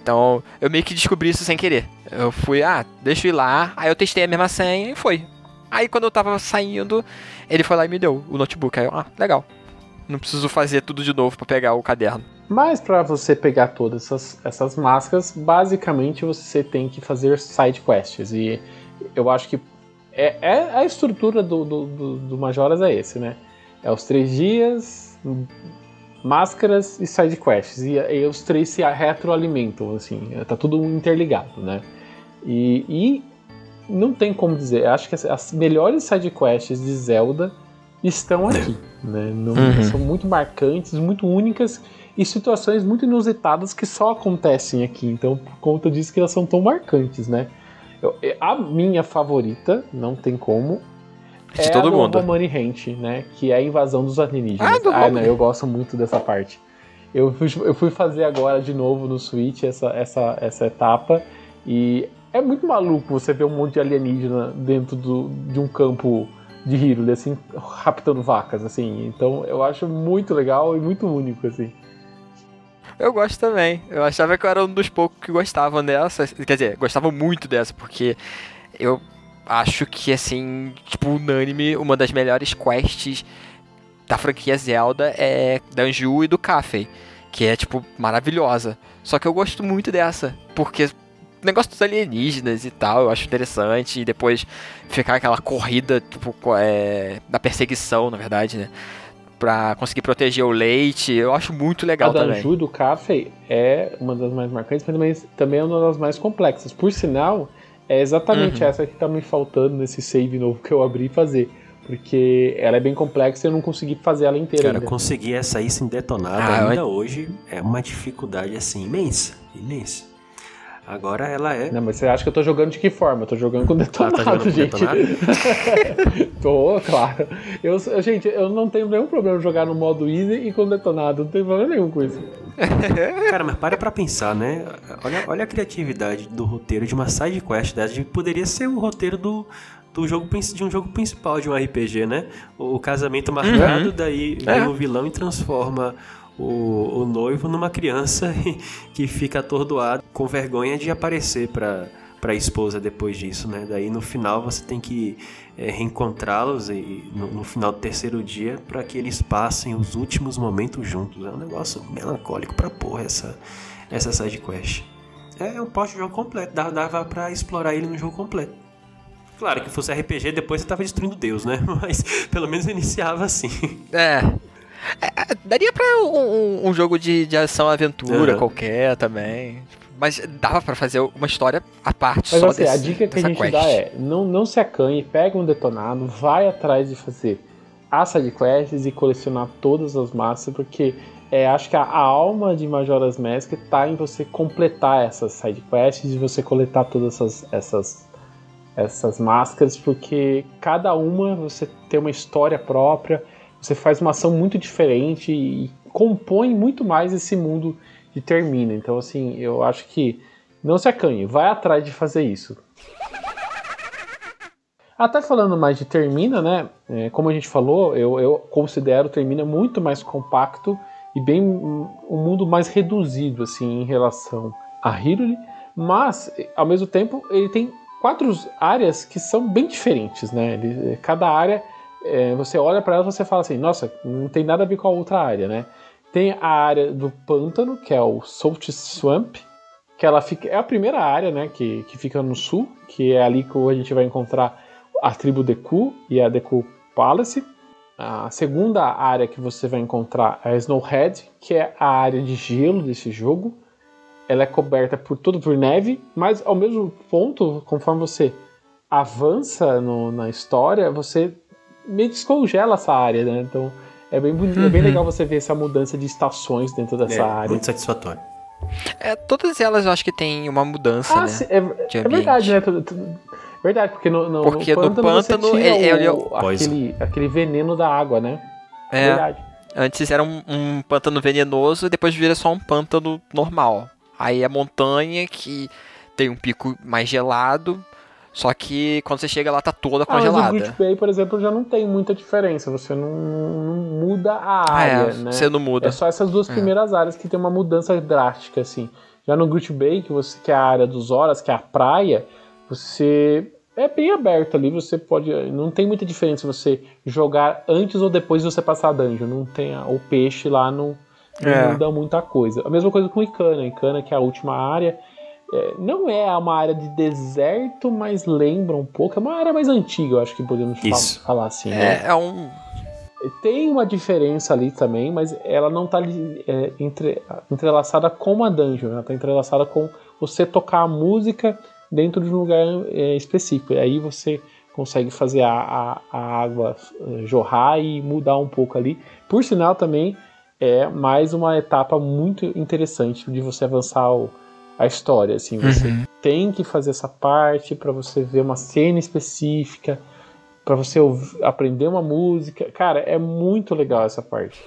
Então, eu meio que descobri isso sem querer. Eu fui, ah, deixa eu ir lá. Aí eu testei a mesma senha e foi. Aí quando eu tava saindo, ele foi lá e me deu o notebook. Aí eu, ah, legal. Não preciso fazer tudo de novo pra pegar o caderno. Mas para você pegar todas essas, essas máscaras, basicamente você tem que fazer side quests. E eu acho que é, é a estrutura do, do, do, do Majoras é esse, né? É os três dias, máscaras e side quests. E, e os três se retroalimentam, assim, tá tudo interligado, né? E, e não tem como dizer, acho que as melhores side quests de Zelda estão aqui, né? Não- Uhum. São muito marcantes, muito únicas e situações muito inusitadas que só acontecem aqui. Então, por conta disso que elas são tão marcantes, né? Eu- a minha favorita, não tem como, De é todo a do mundo. Romani Rent, né? Que é a invasão dos alienígenas. Ah, do não, Romani. eu gosto muito dessa parte. Eu fui, eu fui fazer agora de novo no Switch essa, essa, essa etapa e é muito maluco você ver um monte de alienígena dentro do, de um campo de Hyrule, assim, raptando vacas, assim. Então eu acho muito legal e muito único, assim. Eu gosto também. Eu achava que eu era um dos poucos que gostavam dessa. Quer dizer, gostavam muito dessa, porque eu acho que, assim, tipo, unânime, uma das melhores quests da franquia Zelda é da Anju e do Café, que é, tipo, maravilhosa. Só que eu gosto muito dessa, porque negócio dos alienígenas e tal, eu acho interessante, e depois ficar aquela corrida, tipo, é, da perseguição, na verdade, né? Pra conseguir proteger o leite, eu acho muito legal a da também. Anju do Café é uma das mais marcantes, mas também, é uma das mais complexas. Por sinal, é exatamente Uhum. essa que tá me faltando nesse save novo que eu abri fazer. Porque ela é bem complexa e eu não consegui fazer ela inteira Cara, ainda. conseguir essa aí sem detonar Ah, ainda hoje é uma dificuldade assim imensa, imensa. Agora ela é. Não, mas você acha que eu tô jogando de que forma? Eu tô jogando com detonado, Ah, tá jogando com gente. detonado? <laughs> tô, claro. Eu, gente, eu não tenho nenhum problema em jogar no modo easy e com detonado. Não tenho problema nenhum com isso. <laughs> Cara, mas para pra pensar, né? Olha, olha a criatividade do roteiro de uma side quest dessa. Poderia ser o roteiro do, do jogo de um jogo principal de um RPG, né? O, casamento marcado, daí vem É. o vilão e transforma o, o noivo numa criança <laughs> que fica atordoado, com vergonha de aparecer para para a esposa depois disso, né? Daí no final você tem que é, reencontrá-los e no, no, final do terceiro dia para que eles passem os últimos momentos juntos. É um negócio melancólico pra porra essa essa side quest. É um post jogo completo, dava, para explorar ele no jogo completo. Claro que fosse RPG depois você tava destruindo Deus, né? <laughs> Mas pelo menos iniciava assim. É, é daria pra um, um, jogo de, de ação-aventura uhum. qualquer também. Mas dava para fazer uma história à parte Mas só assim, desse, a dica que a gente quest. dá é: não, não se acanhe, pega um detonado, vai atrás de fazer as sidequests e colecionar todas as massas, porque é, acho que a, a, alma de Majora's Mask está em você completar essas sidequests e você coletar todas essas, essas, essas máscaras, porque cada uma você tem uma história própria, você faz uma ação muito diferente e compõe muito mais esse mundo que termina. Então, assim, eu acho que não se acanhe, vai atrás de fazer isso. Até falando mais de Termina, né? É, como a gente falou, eu, eu considero Termina muito mais compacto e bem um mundo mais reduzido assim em relação a Hyrule, mas ao mesmo tempo ele tem quatro áreas que são bem diferentes, né? Ele, cada área é, você olha para ela e você fala assim, nossa, não tem nada a ver com a outra área, né? Tem a área do pântano, que é o Salt Swamp, que ela fica, é a primeira área, né, que, que fica no sul, que é ali que a gente vai encontrar a tribo Deku e a Deku Palace. A segunda área que você vai encontrar é a Snowhead, que é a área de gelo desse jogo. Ela é coberta por tudo por neve, mas ao mesmo ponto, conforme você avança no, na história, você meio descongela essa área, né? Então é bem bonito, uhum. é bem uhum. legal você ver essa mudança de estações dentro dessa é, área. Muito satisfatório. É, todas elas eu acho que tem uma mudança, ah, né? Sim, é, é, verdade, né? Verdade, porque no, no, porque no pântano, no pântano é, é, o, aquele, aquele veneno da água, né? É. Verdade. Antes era um, um pântano venenoso e depois vira só um pântano normal. Aí a montanha que tem um pico mais gelado, só que quando você chega lá tá toda ah, congelada. Mas o Great Bay, por exemplo, já não tem muita diferença. Você não, não muda a área, é, né? Você não muda. É só essas duas é. primeiras áreas que tem uma mudança drástica, assim. Já no Great Bay, que, você, que é a área dos horas, que é a praia, você é bem aberto ali. Você pode. Não tem muita diferença você jogar antes ou depois de você passar a dungeon. Não tem o peixe lá não, não é. muda muita coisa. A mesma coisa com Icana. Icana, que é a última área é, não é uma área de deserto, mas lembra um pouco. É uma área mais antiga, eu acho que podemos Isso. falar assim. É, né? é um. Tem uma diferença ali também, mas ela não está é, entre, entrelaçada com a dungeon. Ela está entrelaçada com você tocar a música dentro de um lugar é, específico. E aí você consegue fazer a, a, a, água é, jorrar e mudar um pouco ali. Por sinal, também é mais uma etapa muito interessante de você avançar o a história, assim, você uhum. tem que fazer essa parte para você ver uma cena específica, para você ouvir, aprender uma música. Cara, é muito legal essa parte.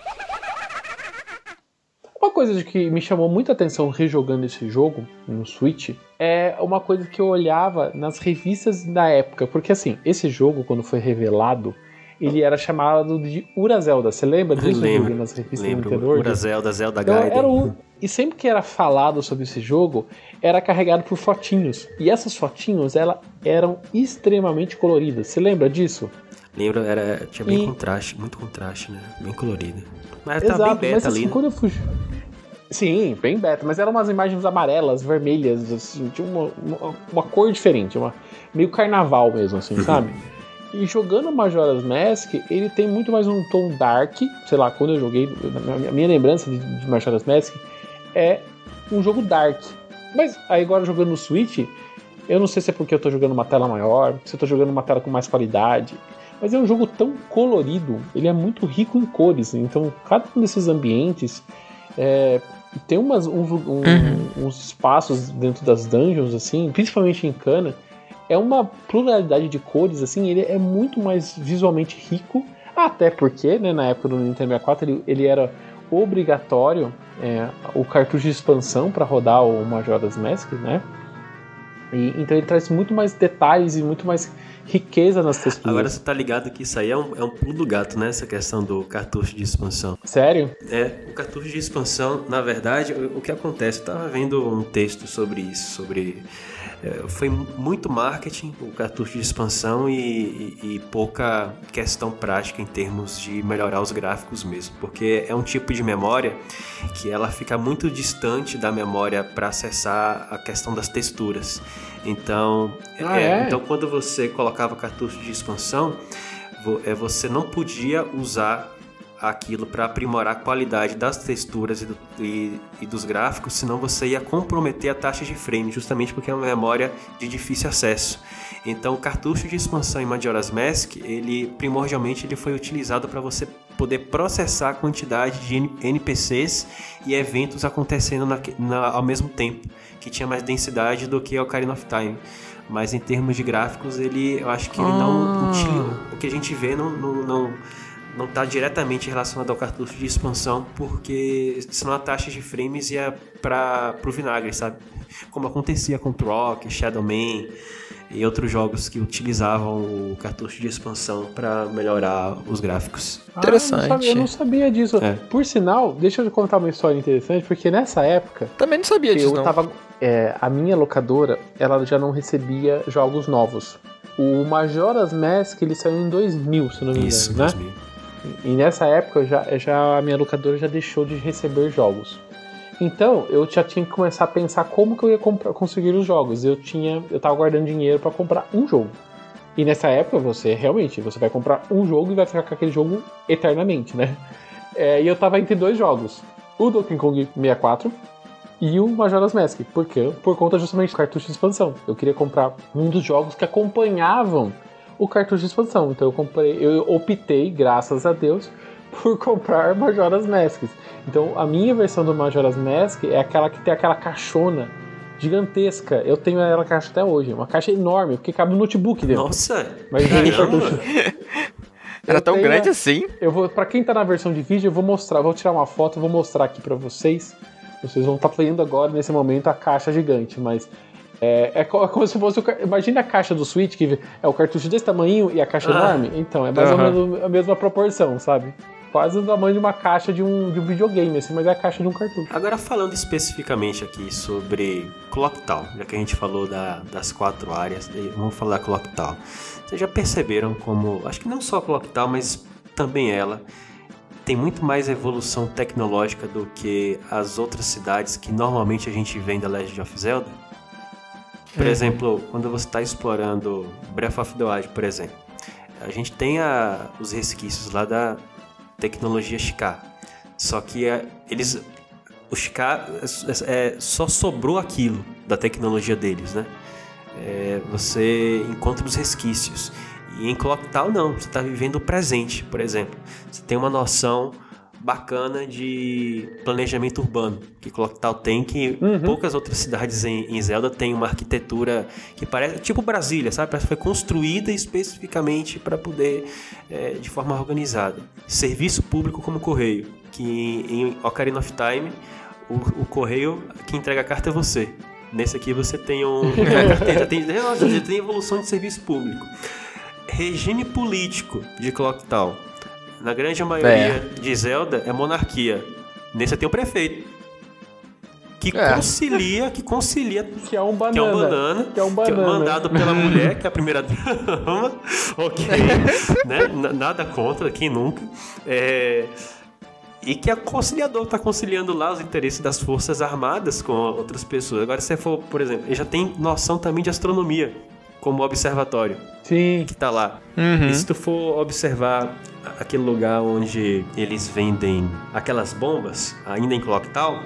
Uma coisa que me chamou muita atenção rejogando esse jogo no Switch é uma coisa que eu olhava nas revistas da época, porque assim, esse jogo quando foi revelado, ele era chamado de Urazelda. Você lembra disso? Lembro, nas revistas lembro. do Urazelda, Zelda então, Gaiden. Era o, e sempre que era falado sobre esse jogo, era carregado por fotinhos. E essas fotinhos, elas eram extremamente coloridas. Você lembra disso? Lembro, era, tinha bem e... contraste, muito contraste, né? Bem colorido. Mas Exato, tá bem beta mas, assim, ali, né? quando eu fui... Sim, bem beta, mas eram umas imagens amarelas, vermelhas, assim, tinha uma, uma, uma cor diferente, uma, meio carnaval mesmo, assim, sabe? <laughs> E jogando Majora's Mask, ele tem muito mais um tom dark. Sei lá, quando eu joguei, a minha lembrança de, de Majora's Mask é um jogo dark. Mas aí agora jogando no Switch, eu não sei se é porque eu tô jogando uma tela maior, se eu tô jogando uma tela com mais qualidade. Mas é um jogo tão colorido, ele é muito rico em cores. Então, cada um desses ambientes é, tem umas, uns, um, uhum. uns espaços dentro das dungeons, assim, principalmente em Cana é uma pluralidade de cores, assim, ele é muito mais visualmente rico, até porque, né, na época do Nintendo 64 ele, ele era obrigatório é, o cartucho de expansão para rodar o Majora's Mask, né? E, então ele traz muito mais detalhes e muito mais riqueza nas texturas. Agora você tá ligado que isso aí é um, é um pulo do gato, né? Essa questão do cartucho de expansão. Sério? É, o cartucho de expansão, na verdade, o, o que acontece? Eu tava vendo um texto sobre isso, sobre foi muito marketing o cartucho de expansão e, e, e, pouca questão prática em termos de melhorar os gráficos mesmo, porque é um tipo de memória que ela fica muito distante da memória para acessar a questão das texturas. Então, ah, é, é? então quando você colocava cartucho de expansão, é, você não podia usar aquilo para aprimorar a qualidade das texturas e, do, e, e, dos gráficos, senão você ia comprometer a taxa de frame, justamente porque é uma memória de difícil acesso. Então, o cartucho de expansão em Majora's Mask, ele primordialmente ele foi utilizado para você poder processar a quantidade de NPCs e eventos acontecendo na, na, ao mesmo tempo, que tinha mais densidade do que o Ocarina of Time. Mas em termos de gráficos, ele, eu acho que ele ah. não. O que a gente vê não, não, não não está diretamente relacionado ao cartucho de expansão, porque senão a taxa de frames ia para o vinagre, sabe? Como acontecia com Trock, Shadow Man e outros jogos que utilizavam o cartucho de expansão para melhorar os gráficos. Ah, interessante. Eu não, sabia, eu não sabia disso. É. Por sinal, deixa eu contar uma história interessante, porque nessa época. Também não sabia disso. Eu não. Tava, é, a minha locadora, ela já não recebia jogos novos. O Majora's Mask ele saiu em 2000, se não me engano, Isso, né? 2000. E nessa época já, já a minha locadora já deixou de receber jogos. Então eu já tinha que começar a pensar como que eu ia comprar, conseguir os jogos. Eu tinha, eu tava guardando dinheiro para comprar um jogo. E nessa época você realmente você vai comprar um jogo e vai ficar com aquele jogo eternamente, né? É, e eu tava entre dois jogos: o Donkey Kong 64 e o Majora's Mask. Por quê? Por conta justamente do cartucho de expansão. Eu queria comprar um dos jogos que acompanhavam o cartucho de expansão. Então eu comprei, eu optei, graças a Deus, <laughs> por comprar Majora's Mask. Então a minha versão do Majora's Mask é aquela que tem aquela caixona gigantesca. Eu tenho ela caixa até hoje, uma caixa enorme, porque cabe no notebook dentro. Nossa! Mas cartucho. <laughs> Era tão grande assim? Eu vou, para quem tá na versão de vídeo, eu vou mostrar, vou tirar uma foto, vou mostrar aqui para vocês. Vocês vão estar tá vendo agora nesse momento a caixa gigante, mas é, é, como se fosse. O, imagina a caixa do Switch, que é o cartucho desse tamanho e a caixa ah, enorme. Então, é mais uh -huh. ou menos a mesma proporção, sabe? Quase o tamanho de uma caixa de um, de um videogame, assim, mas é a caixa de um cartucho. Agora, falando especificamente aqui sobre Clock Town, já que a gente falou da, das quatro áreas, vamos falar Clock Town. Vocês já perceberam como. Acho que não só Clock Town, mas também ela tem muito mais evolução tecnológica do que as outras cidades que normalmente a gente vê da Legend of Zelda? Por uhum. exemplo, quando você está explorando Breath of the Wild, por exemplo, a gente tem a, os resquícios lá da tecnologia Shika. Só que é, eles. O Shika é, é, só sobrou aquilo da tecnologia deles, né? É, você encontra os resquícios. E em Clock Town, não. Você está vivendo o presente, por exemplo. Você tem uma noção bacana de planejamento urbano que Clocktown tem, que uhum. poucas outras cidades em, em, Zelda têm uma arquitetura que parece tipo Brasília, sabe? Parece que foi construída especificamente para poder é, de forma organizada. Serviço público como correio, que em Ocarina of Time o, o correio que entrega a carta é você. Nesse aqui você tem um já <laughs> tem, já tem evolução de serviço público. Regime político de Clocktown na grande maioria é. de Zelda, é monarquia. Nesse tem o prefeito. Que é. concilia, que concilia. Que é um banana. Que é um banana. Que é um banana. Que é mandado pela <laughs> mulher, que é a primeira dama. <laughs> ok. <laughs> né? Nada contra, quem nunca. É, e que é conciliador, está conciliando lá os interesses das forças armadas com outras pessoas. Agora, se for, por exemplo, ele já tem noção também de astronomia, como observatório. Sim. Que está lá. Uhum. E se tu for observar aquele lugar onde eles vendem aquelas bombas, ainda em Clock Town,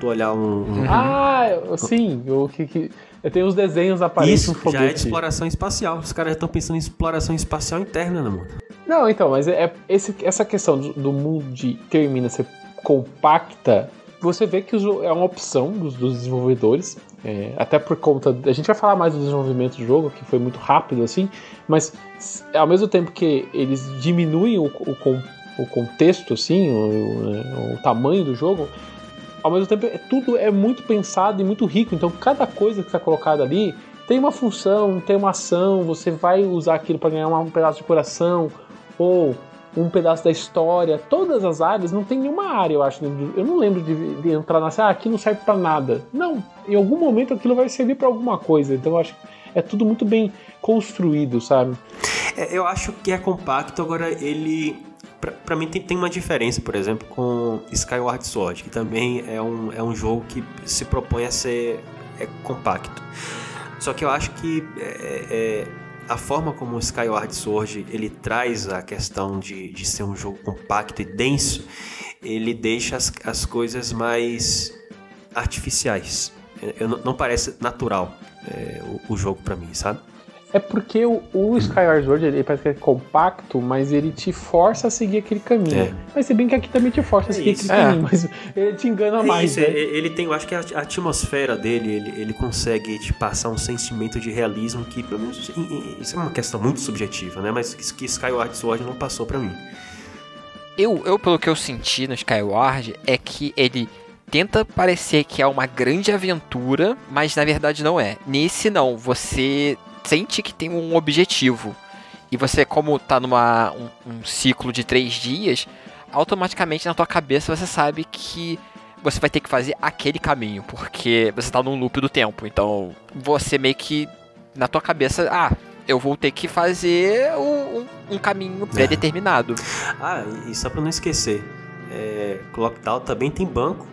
tu olhar um... um... Ah, sim, o que... que... Tem os desenhos aparecem Isso, um já é de exploração espacial. Os caras já estão pensando em exploração espacial interna no mundo. Não, então, mas é, esse, essa questão do, do mundo de termina ser compacta, você vê que é uma opção dos, dos desenvolvedores é, até por conta. A gente vai falar mais do desenvolvimento do jogo, que foi muito rápido assim, mas ao mesmo tempo que eles diminuem o, o, o contexto, assim, o, o, tamanho do jogo, ao mesmo tempo é, tudo é muito pensado e muito rico. Então cada coisa que está colocada ali tem uma função, tem uma ação, você vai usar aquilo para ganhar um pedaço de coração ou um pedaço da história. Todas as áreas, não tem nenhuma área, eu acho. Eu não lembro de, de entrar nessa, ah, aqui não serve para nada. Não, em algum momento aquilo vai servir para alguma coisa. Então eu acho que é tudo muito bem construído, sabe? É, eu acho que é compacto, agora ele. Pra, mim tem, tem uma diferença, por exemplo, com Skyward Sword, que também é um, é um jogo que se propõe a ser é, compacto. Só que eu acho que é, é, a forma como o Skyward Sword ele traz a questão de, de ser um jogo compacto e denso, ele deixa as, as coisas mais artificiais. Eu, não, não parece natural é, o, o jogo para mim, sabe? É porque o, o Skyward Sword ele parece que é compacto, mas ele te força a seguir aquele caminho. É. Mas se bem que aqui também te força a seguir é aquele é. caminho, mas ele te engana é mais. Isso, né? ele tem, eu acho que a, a atmosfera dele, ele, ele, consegue te passar um sentimento de realismo que, pelo menos, isso é uma questão muito subjetiva, né? Mas que Skyward Sword não passou para mim. Eu, eu, pelo que eu senti no Skyward, é que ele tenta parecer que é uma grande aventura, mas na verdade não é. Nesse não, você sente que tem um objetivo. E você, como tá numa um, um ciclo de três dias, automaticamente na tua cabeça você sabe que você vai ter que fazer aquele caminho, porque você tá num loop do tempo. Então, você meio que na tua cabeça, ah, eu vou ter que fazer um, um caminho pré-determinado. ah, e só pra não esquecer, é, Clockdown também tem banco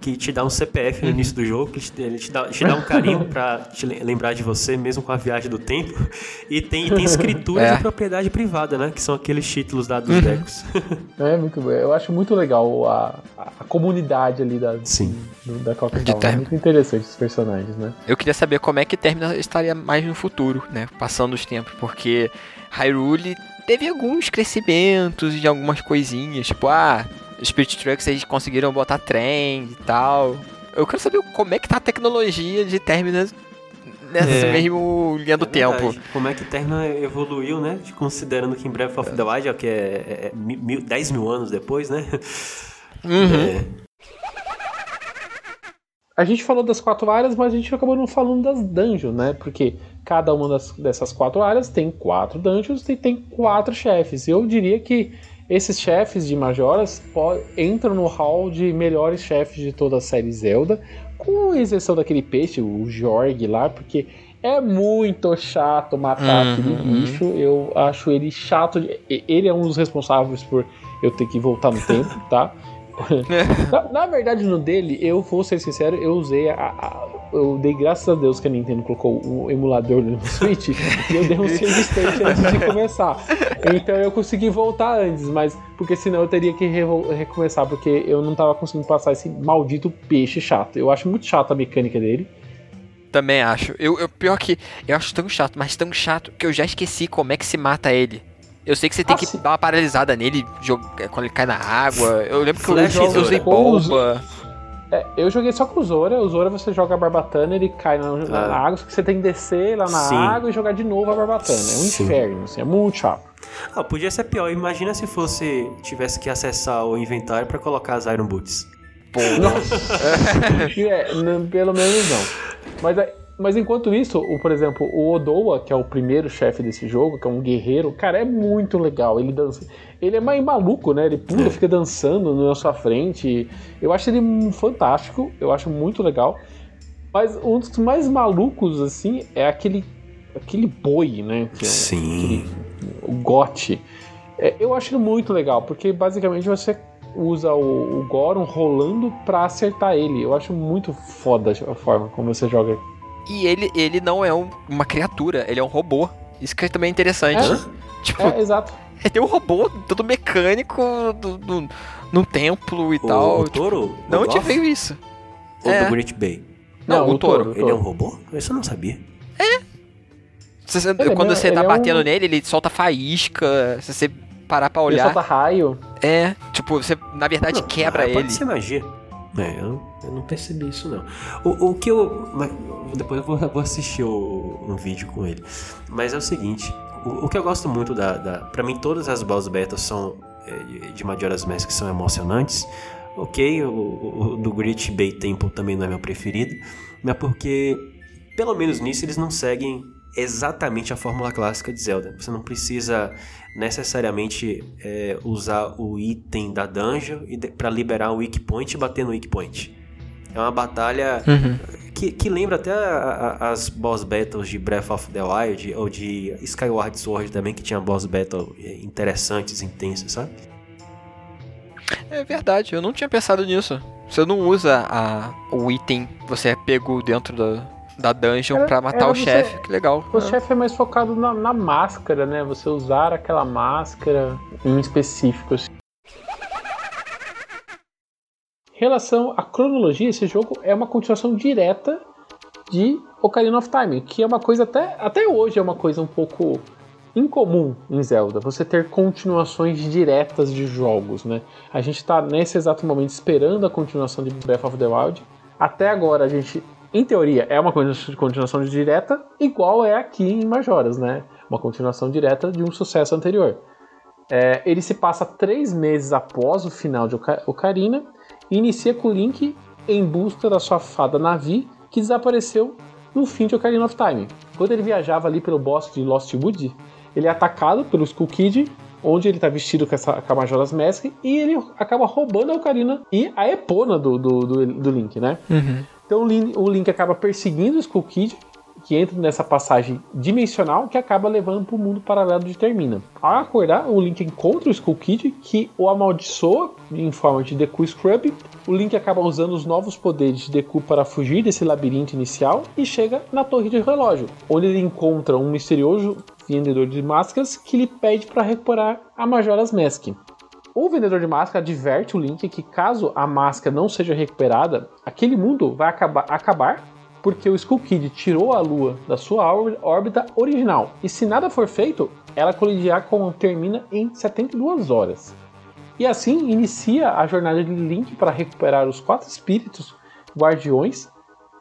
que te dá um CPF no início do jogo, que ele te dá, te dá um carinho para te lembrar de você, mesmo com a viagem do tempo. <laughs> E tem, tem escritura é. de propriedade privada, né? Que são aqueles títulos da dos uhum. decos. <laughs> É, muito bom. Eu acho muito legal a, a comunidade ali da, Sim. Do, da Coca-Cola. É muito interessante os personagens, né? Eu queria saber como é que Termina estaria mais no futuro, né? Passando os tempos, porque Hyrule teve alguns crescimentos de algumas coisinhas, tipo, ah, Spirit Trucks eles conseguiram botar trem e tal. Eu quero saber como é que tá a tecnologia de Terminus nessa é, mesmo linha do é tempo. Como é que Terminus evoluiu, né? Considerando que em Breath of the Wild, que é, é, é mil, 10 mil anos depois, né? Uhum. É. A gente falou das quatro áreas, mas a gente acabou não falando das dungeons, né? Porque cada uma das, dessas quatro áreas tem quatro dungeons e tem quatro chefes. Eu diria que esses chefes de Majoras entram no hall de melhores chefes de toda a série Zelda, com exceção daquele peixe, o Jorg lá, porque é muito chato matar uhum, aquele bicho. Eu acho ele chato. De... Ele é um dos responsáveis por eu ter que voltar no tempo, tá? <laughs> na, na, verdade, no dele, eu vou ser sincero, eu usei a, a, eu dei graças a Deus que a Nintendo colocou o emulador no <laughs> Switch e eu dei um <laughs> save state antes de começar. Então eu consegui voltar antes, mas porque senão eu teria que recomeçar, porque eu não tava conseguindo passar esse maldito peixe chato. Eu acho muito chato a mecânica dele. Também acho. Eu, eu pior que eu acho tão chato, mas tão chato que eu já esqueci como é que se mata ele. Eu sei que você tem ah, que sim. dar uma paralisada nele jogar, quando ele cai na água. Eu lembro que eu, eu usei bomba. É, eu joguei só com o Zora. O Zora você joga a barbatana, ele cai na, ah. na água, só que você tem que descer lá na sim. água e jogar de novo a barbatana. É um sim. inferno, assim, é muito chato. Ah, podia ser pior. Imagina se fosse tivesse que acessar o inventário para colocar as Iron Boots. Pô, Nossa. <laughs> é, não, pelo menos não. Mas mas enquanto isso, o, por exemplo, o Odoa, que é o primeiro chefe desse jogo, que é um guerreiro, cara, é muito legal. Ele dança. Ele é mais maluco, né? Ele pula, fica dançando na sua frente. Eu acho ele fantástico, eu acho muito legal. Mas um dos mais malucos, assim, é aquele. aquele boi, né? É Sim. Aquele, o gote. É, eu acho ele muito legal, porque basicamente você usa o, o Goron rolando pra acertar ele. Eu acho muito foda a forma como você joga e ele, ele não é um, uma criatura, ele é um robô. Isso que é também interessante. É, tipo, é, exato. <laughs> Ele é um robô todo mecânico do, do, no templo e o, tal. O touro? Tipo, não onde veio isso? Ou é. do Great Bay? Não, não o, touro. touro. Ele é um robô? Isso eu não sabia. É. Você, ele quando é você tá batendo um... nele, ele solta faísca. Se você parar pra olhar. Ele solta raio. É, tipo, você na verdade não, quebra ele. Pode ser magia. É, eu, eu, não percebi isso não. O, o que eu. Depois eu vou, vou assistir o, um vídeo com ele. Mas é o seguinte: o, o que eu gosto muito da. da para mim, todas as boss battles são. É, de Majora's Mask são emocionantes. Ok, o, o, do Great Bay Temple também não é meu preferido. Mas porque pelo menos nisso eles não seguem exatamente a fórmula clássica de Zelda. Você não precisa necessariamente é, usar o item da dungeon para liberar um weak point e bater no weak point. É uma batalha uhum. que, que, lembra até a, a, as boss battles de Breath of the Wild ou de Skyward Sword também, que tinha boss battle interessantes, intensas, sabe? É verdade, eu não tinha pensado nisso. Você não usa a, o item você pegou dentro da, da dungeon era, pra matar o chefe, que legal. O é. chefe é mais focado na, na, máscara, né? Você usar aquela máscara em específico. Assim. Em relação à cronologia, esse jogo é uma continuação direta de Ocarina of Time, que é uma coisa até, até hoje é uma coisa um pouco incomum em Zelda, você ter continuações diretas de jogos, né? A gente está nesse exato momento esperando a continuação de Breath of the Wild. Até agora a gente, em teoria, é uma continuação direta, igual é aqui em Majoras, né? Uma continuação direta de um sucesso anterior. É, ele se passa três meses após o final de Ocarina e inicia com o Link em busca da sua fada Navi, que desapareceu no fim de Ocarina of Time. Quando ele viajava ali pelo bosque de Lost Wood, ele é atacado pelo Skull Kid, onde ele tá vestido com, essa, com a Majora's Mask, e ele acaba roubando a Ocarina e a Epona do, do, do, do Link, né? Uhum. Então o Link, acaba perseguindo o Skull Kid, que entra nessa passagem dimensional que acaba levando para o mundo paralelo de Termina. Ao acordar, o Link encontra o Skull Kid, que o amaldiçoa em forma de Deku Scrub. O Link acaba usando os novos poderes de Deku para fugir desse labirinto inicial e chega na Torre de Relógio, onde ele encontra um misterioso vendedor de máscaras que lhe pede para recuperar a Majora's Mask. O vendedor de máscara adverte o Link que caso a máscara não seja recuperada, aquele mundo vai acabar, acabar porque o Skull Kid tirou a Lua da sua órbita original. E se nada for feito, ela colidirá com Termina em 72 horas. E assim inicia a jornada de Link para recuperar os quatro espíritos guardiões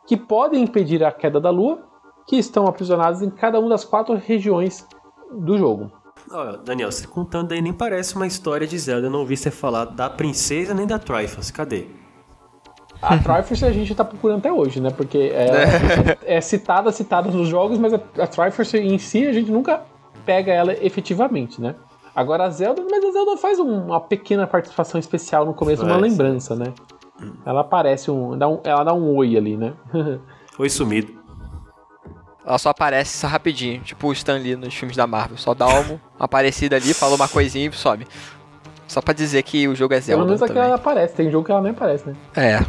que podem impedir a queda da Lua, que estão aprisionados em cada uma das quatro regiões do jogo. Oh, Daniel, você contando aí nem parece uma história de Zelda. Eu não ouvi você falar da princesa nem da Triforce. Cadê? A Triforce a gente tá procurando até hoje, né? Porque é, <laughs> é, é citada, citada nos jogos, mas a, a Triforce em si a gente nunca pega ela efetivamente, né? Agora a Zelda, mas a Zelda faz um, uma pequena participação especial no começo, uma lembrança, né? Ela aparece um, dá um, ela dá um oi ali, né? <laughs> oi sumido. Ela só aparece só rapidinho, tipo o Stan Lee nos filmes da Marvel. Só dá uma aparecida ali, fala uma coisinha e some. Só pra dizer que o jogo é Zelda. Pelo menos aqui ela aparece, tem jogo que ela nem aparece, né? É.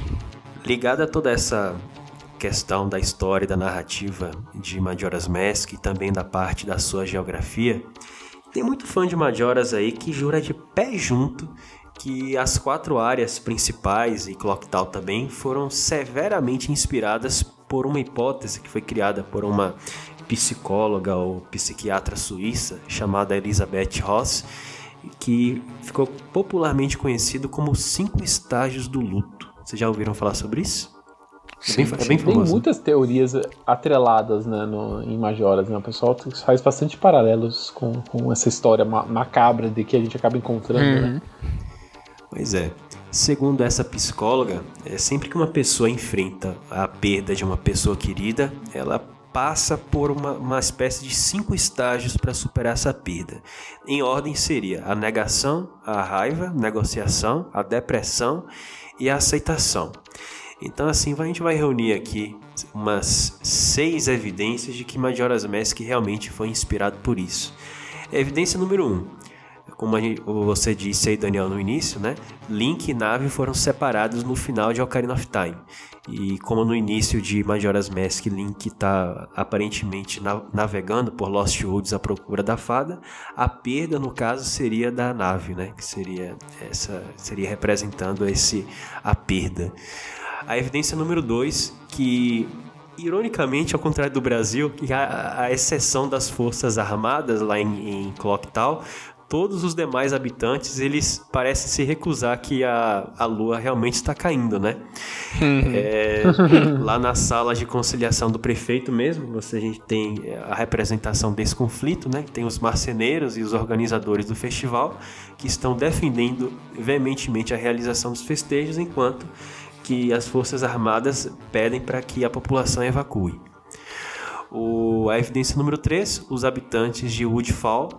Ligada a toda essa questão da história e da narrativa de Majora's Mask e também da parte da sua geografia, tem muito fã de Majora's aí que jura de pé junto que as quatro áreas principais e Clock Town também foram severamente inspiradas por uma hipótese que foi criada por uma psicóloga ou psiquiatra suíça chamada Elizabeth Ross que ficou popularmente conhecido como cinco estágios do luto. Vocês já ouviram falar sobre isso? É bem, é bem Tem muitas teorias atreladas né, no, em Majoras. Né? O pessoal faz bastante paralelos com, com essa história macabra de que a gente acaba encontrando. Uhum. Né? Pois é. Segundo essa psicóloga, é sempre que uma pessoa enfrenta a perda de uma pessoa querida, ela passa por uma, uma espécie de cinco estágios para superar essa perda. Em ordem seria a negação, a raiva, negociação, a depressão e a aceitação. Então assim a gente vai reunir aqui umas seis evidências de que Majora's Mask realmente foi inspirado por isso. Evidência número um, como gente, você disse aí, Daniel, no início, né? Link e nave foram separados no final de Ocarina of Time. E como no início de Majora's Mask, Link está aparentemente na navegando por Lost Woods à procura da fada, a perda no caso seria da nave, né? Que seria essa seria representando esse a perda. A evidência número 2 que ironicamente, ao contrário do Brasil, que a, a exceção das forças armadas lá em, em Clock Town, todos os demais habitantes eles parecem se recusar que a, a lua realmente está caindo, né? Uhum. é, lá na sala de conciliação do prefeito mesmo, você a gente tem a representação desse conflito, né? Tem os marceneiros e os organizadores do festival que estão defendendo veementemente a realização dos festejos, enquanto que as forças armadas pedem para que a população evacue. O, a evidência número 3, os habitantes de Woodfall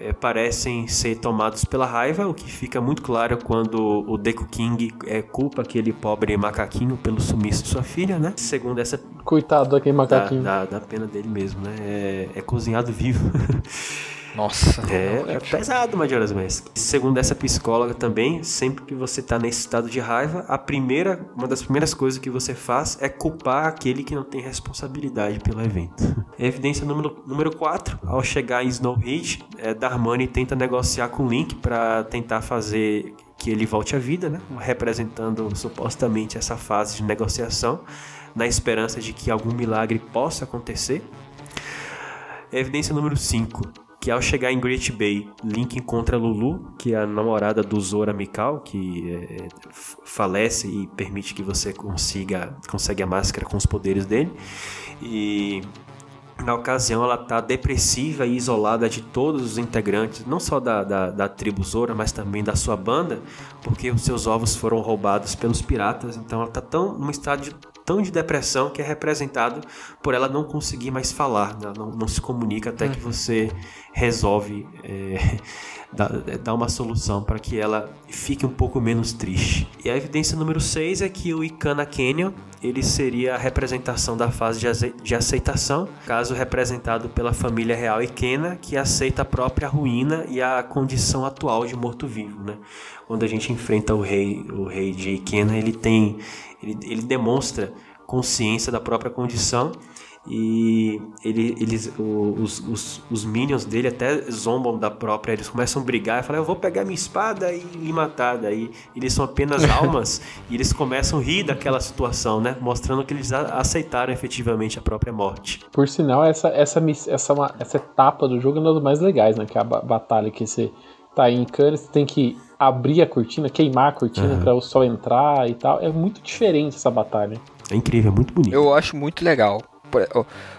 é, parecem ser tomados pela raiva, o que fica muito claro quando o Deku King é, culpa aquele pobre macaquinho pelo sumiço de sua filha, né? Segundo essa. Coitado daquele macaquinho. Da, da, da pena dele mesmo, né? É, é cozinhado vivo. <laughs> Nossa. É, é pesado, Majora's Mask. Segundo essa psicóloga também, sempre que você tá nesse estado de raiva, a primeira, uma das primeiras coisas que você faz é culpar aquele que não tem responsabilidade pelo evento. <laughs> Evidência número, número 4, ao chegar em Snow Ridge, é, Darmani tenta negociar com Link para tentar fazer que ele volte à vida, né? representando supostamente essa fase de negociação, na esperança de que algum milagre possa acontecer. Evidência número 5 que ao chegar em Great Bay, Link encontra Lulu, que é a namorada do Zora Mikau, que é, falece e permite que você consiga consegue a máscara com os poderes dele. E na ocasião ela está depressiva e isolada de todos os integrantes, não só da, da, da, tribo Zora, mas também da sua banda, porque os seus ovos foram roubados pelos piratas. Então ela está tão num estado de tão de depressão que é representado por ela não conseguir mais falar, né? não, não, se comunica até que uhum. você resolve é, <laughs> dar, dar, uma solução para que ela fique um pouco menos triste. E a evidência número 6 é que o Ikana Canyon ele seria a representação da fase de aceitação, caso representado pela família real Ikena, que aceita a própria ruína e a condição atual de morto-vivo. Né? Quando a gente enfrenta o rei, o rei de Ikena, ele tem ele, ele demonstra consciência da própria condição e ele, eles, os, os, os minions dele até zombam da própria, eles começam a brigar e falam, eu vou pegar minha espada e me matar, daí eles são apenas <laughs> almas e eles começam a rir daquela situação, né, mostrando que eles aceitaram efetivamente a própria morte. Por sinal, essa, essa, essa, essa etapa do jogo é uma das mais legais, né, que é a batalha que você tá em Cannes, você tem que abrir a cortina, queimar a cortina uhum. para o sol entrar e tal. É muito diferente essa batalha. É incrível, é muito bonito. Eu acho muito legal.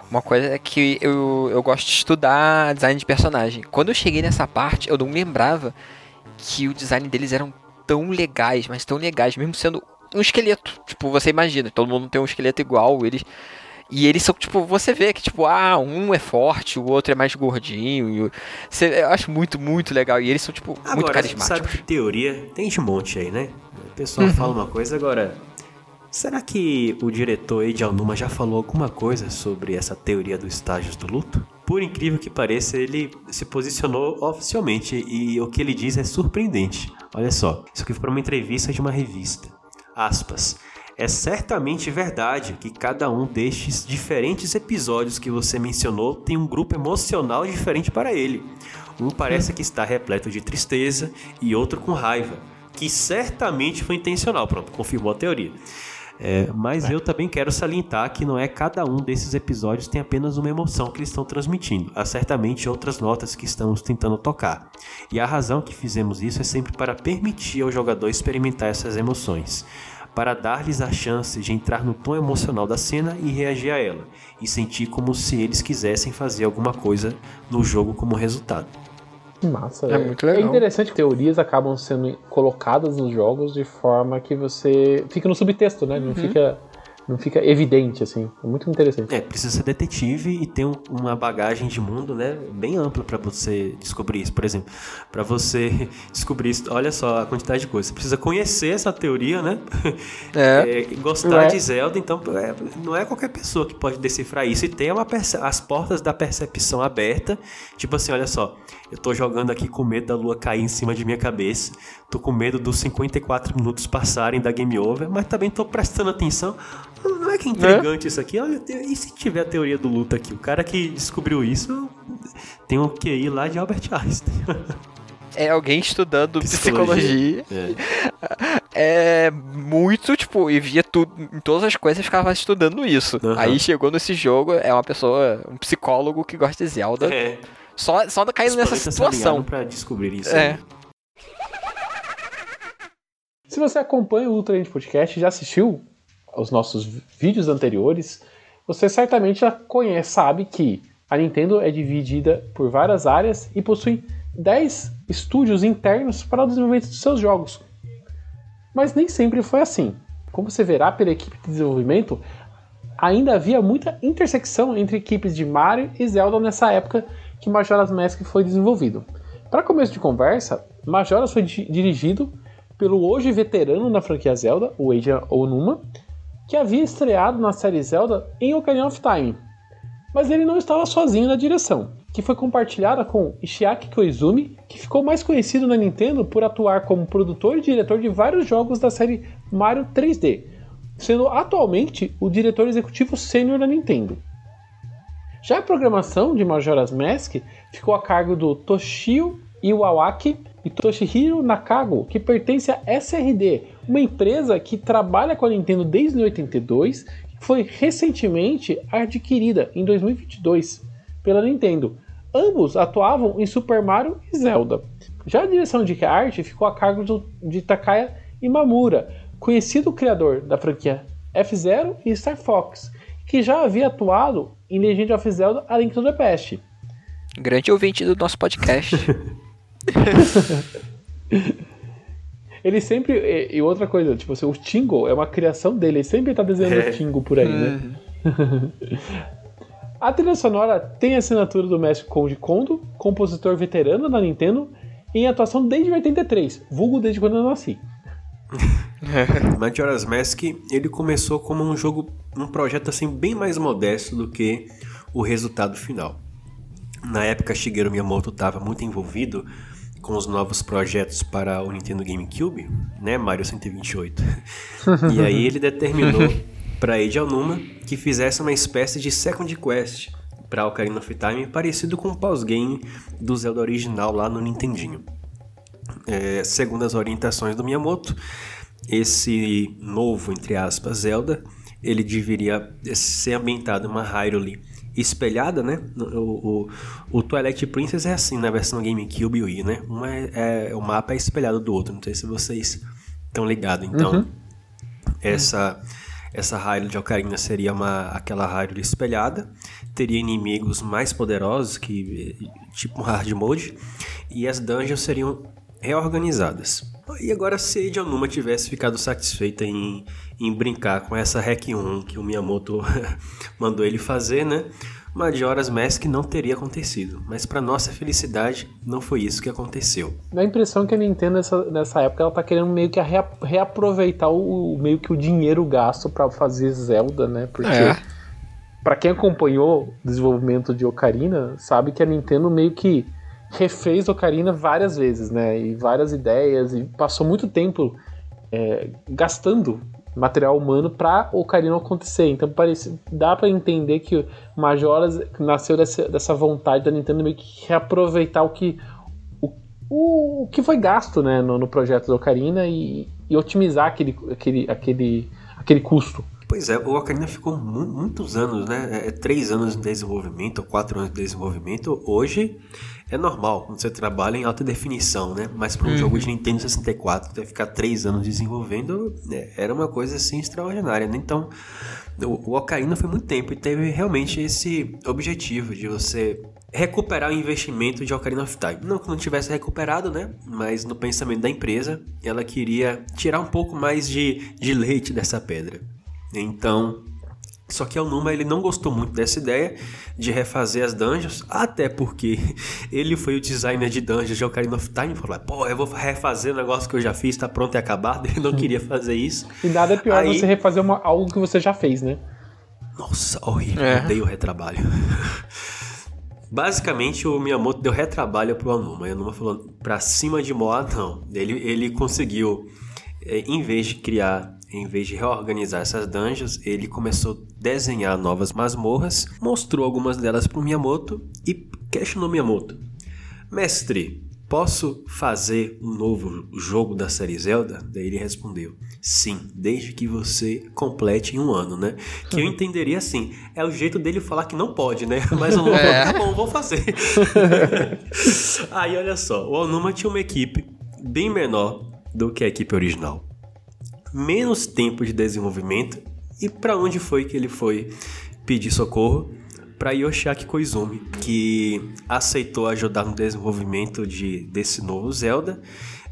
Uma coisa é que eu, eu gosto de estudar design de personagem. Quando eu cheguei nessa parte, eu não lembrava que o design deles eram tão legais, mas tão legais, mesmo sendo um esqueleto. Tipo, você imagina, todo mundo tem um esqueleto igual, eles e eles são, tipo, você vê que, tipo, ah, um é forte, o outro é mais gordinho. Você, eu acho muito, muito legal. E eles são, tipo, agora, muito carismáticos. sabe que teoria tem de monte aí, né? O pessoal uhum. fala uma coisa, agora... Será que o diretor Eiji Aonuma já falou alguma coisa sobre essa teoria dos estágios do luto? Por incrível que pareça, ele se posicionou oficialmente e o que ele diz é surpreendente. Olha só, isso aqui foi para uma entrevista de uma revista. Aspas. É certamente verdade que cada um destes diferentes episódios que você mencionou tem um grupo emocional diferente para ele. Um parece que está repleto de tristeza e outro com raiva, que certamente foi intencional. Pronto, confirmou a teoria. É, mas eu também quero salientar que não é cada um desses episódios tem apenas uma emoção que eles estão transmitindo. Há certamente outras notas que estamos tentando tocar. E a razão que fizemos isso é sempre para permitir ao jogador experimentar essas emoções para dar-lhes a chance de entrar no tom emocional da cena e reagir a ela, e sentir como se eles quisessem fazer alguma coisa no jogo como resultado. Massa, é, é muito legal. É interessante que teorias acabam sendo colocadas nos jogos de forma que você fica no subtexto, né? Não uhum. fica não fica evidente, assim. É muito interessante. É, precisa ser detetive e ter um, uma bagagem de mundo, né, bem ampla para você descobrir isso. Por exemplo, para você <laughs> descobrir isso, olha só a quantidade de coisas. Você precisa conhecer essa teoria, né? É. <laughs> é gostar é. de Zelda, então é, não é qualquer pessoa que pode decifrar isso. E ter uma as portas da percepção aberta. Tipo assim, olha só, eu tô jogando aqui com medo da lua cair em cima de minha cabeça. Tô com medo dos 54 minutos passarem da game over, mas também tô prestando atenção. Não é que é intrigante é? isso aqui? Olha, e se tiver a teoria do luto aqui? O cara que descobriu isso tem um QI lá de Albert Einstein. É alguém estudando psicologia. psicologia. É. <laughs> é. muito, tipo, e via tudo, em todas as coisas ficava estudando isso. Uhum. Aí chegou nesse jogo, é uma pessoa, um psicólogo que gosta de Zelda. É. Só, só caindo nessa situação. para descobrir isso. É. Aí. Se você acompanha o Ultra Podcast, já assistiu os nossos vídeos anteriores, você certamente já conhece, sabe que a Nintendo é dividida por várias áreas e possui 10 estúdios internos para o desenvolvimento de seus jogos. Mas nem sempre foi assim. Como você verá pela equipe de desenvolvimento, ainda havia muita intersecção entre equipes de Mario e Zelda nessa época que Majora's Mask foi desenvolvido. Para começo de conversa, Majora's foi dirigido pelo hoje veterano na franquia Zelda, o Eiji Onuma, que havia estreado na série Zelda em Ocarina of Time. Mas ele não estava sozinho na direção, que foi compartilhada com Ishiaki Koizumi, que ficou mais conhecido na Nintendo por atuar como produtor e diretor de vários jogos da série Mario 3D, sendo atualmente o diretor executivo sênior da Nintendo. Já a programação de Majora's Mask ficou a cargo do Toshio Iwawaki e Toshihiro Nakago, que pertence à SRD, uma empresa que trabalha com a Nintendo desde 82 e foi recentemente adquirida em 2022 pela Nintendo. Ambos atuavam em Super Mario e Zelda. Já a direção de arte ficou a cargo do, de Takaya Imamura, conhecido criador da franquia F-Zero e Star Fox, que já havia atuado em Legend of Zelda A Link to the Past. Grande ouvinte do nosso podcast. <laughs> ele sempre. E, e, outra coisa, tipo assim, o Tingle é uma criação dele, ele sempre tá desenhando é. Tingle por aí, né? Uhum. <laughs> a trilha sonora tem a assinatura do mestre Koji Kondo, compositor veterano da Nintendo, em atuação desde 83, vulgo desde quando eu nasci. <laughs> Majora's Mask, ele começou como um jogo, um projeto assim bem mais modesto do que o resultado final. Na época, Shigeru Miyamoto estava muito envolvido com os novos projetos para o Nintendo GameCube, né, Mario 128. e aí <laughs> ele determinou para Eiji Aonuma que fizesse uma espécie de Second Quest para Ocarina of Time parecido com o pós-game do Zelda original lá no Nintendinho. É, segundo as orientações do Miyamoto, esse novo, entre aspas, Zelda, ele deveria ser ambientado em uma Hyrule espelhada, né? O, o, o, Twilight Princess é assim na versão GameCube e Wii, né? Uma é, é, o mapa é espelhado do outro, não sei se vocês estão ligados. Então, uhum. essa essa Hyrule de Ocarina seria uma aquela Hyrule espelhada, teria inimigos mais poderosos que tipo um hard mode e as dungeons seriam reorganizadas. E agora, se Eiji Onuma tivesse ficado satisfeita em, em brincar com essa Hack 1 que o Miyamoto <laughs> mandou ele fazer, né? Majora's Mask não teria acontecido. Mas para nossa felicidade, não foi isso que aconteceu. Dá a impressão que a Nintendo nessa, nessa época ela tá querendo meio que rea, reaproveitar o, meio que o dinheiro gasto para fazer Zelda, né? Porque é. para quem acompanhou o desenvolvimento de Ocarina, sabe que a Nintendo meio que refez Ocarina várias vezes, né? E várias ideias, e passou muito tempo é, gastando material humano para Ocarina acontecer. Então parece, dá para entender que Majoras nasceu dessa, dessa vontade da Nintendo meio que reaproveitar o que o, o, o que foi gasto né, no, no projeto do Ocarina e, e, otimizar aquele, aquele, aquele, aquele custo. Pois é, o Ocarina ficou mu muitos anos, né? É, é, três anos de desenvolvimento, ou quatro anos de desenvolvimento. Hoje é normal quando você trabalha em alta definição, né? Mas para um uhum. jogo de Nintendo 64, você ficar três anos desenvolvendo né? era uma coisa assim extraordinária, né? Então, o, o Ocarina foi muito tempo e teve realmente esse objetivo de você recuperar o investimento de Ocarina of Time. Não que não tivesse recuperado, né? Mas no pensamento da empresa, ela queria tirar um pouco mais de, de leite dessa pedra. Então, só que o Numa ele não gostou muito dessa ideia de refazer as dungeons, até porque <laughs> ele foi o designer de dungeons de Ocarina of Time, falou: "Pô, eu vou refazer o negócio que eu já fiz, tá pronto e acabado". <laughs> Ele não queria fazer isso. E nada é pior Aí... você refazer uma, algo que você já fez, né? Nossa, horrível, é. odeio o retrabalho. <laughs> Basicamente, o Miyamoto deu retrabalho pro Anuma. E o Anuma falou: "Pra cima de Moa, não". Ele ele conseguiu eh, em vez de criar em vez de reorganizar essas dungeons, ele começou a desenhar novas masmorras, mostrou algumas delas para o Miyamoto e questionou Miyamoto: Mestre, posso fazer um novo jogo da série Zelda? Daí ele respondeu: Sim, desde que você complete em um ano, né? Que eu <laughs> entenderia assim: é o jeito dele falar que não pode, né? <laughs> Mas o Onuma é. falou: tá bom, vou fazer. <laughs> Aí olha só: o Onuma tinha uma equipe bem menor do que a equipe original menos tempo de desenvolvimento. E para onde foi que ele foi pedir socorro? para Yoshiaki Koizumi, que aceitou ajudar no desenvolvimento de, desse novo Zelda,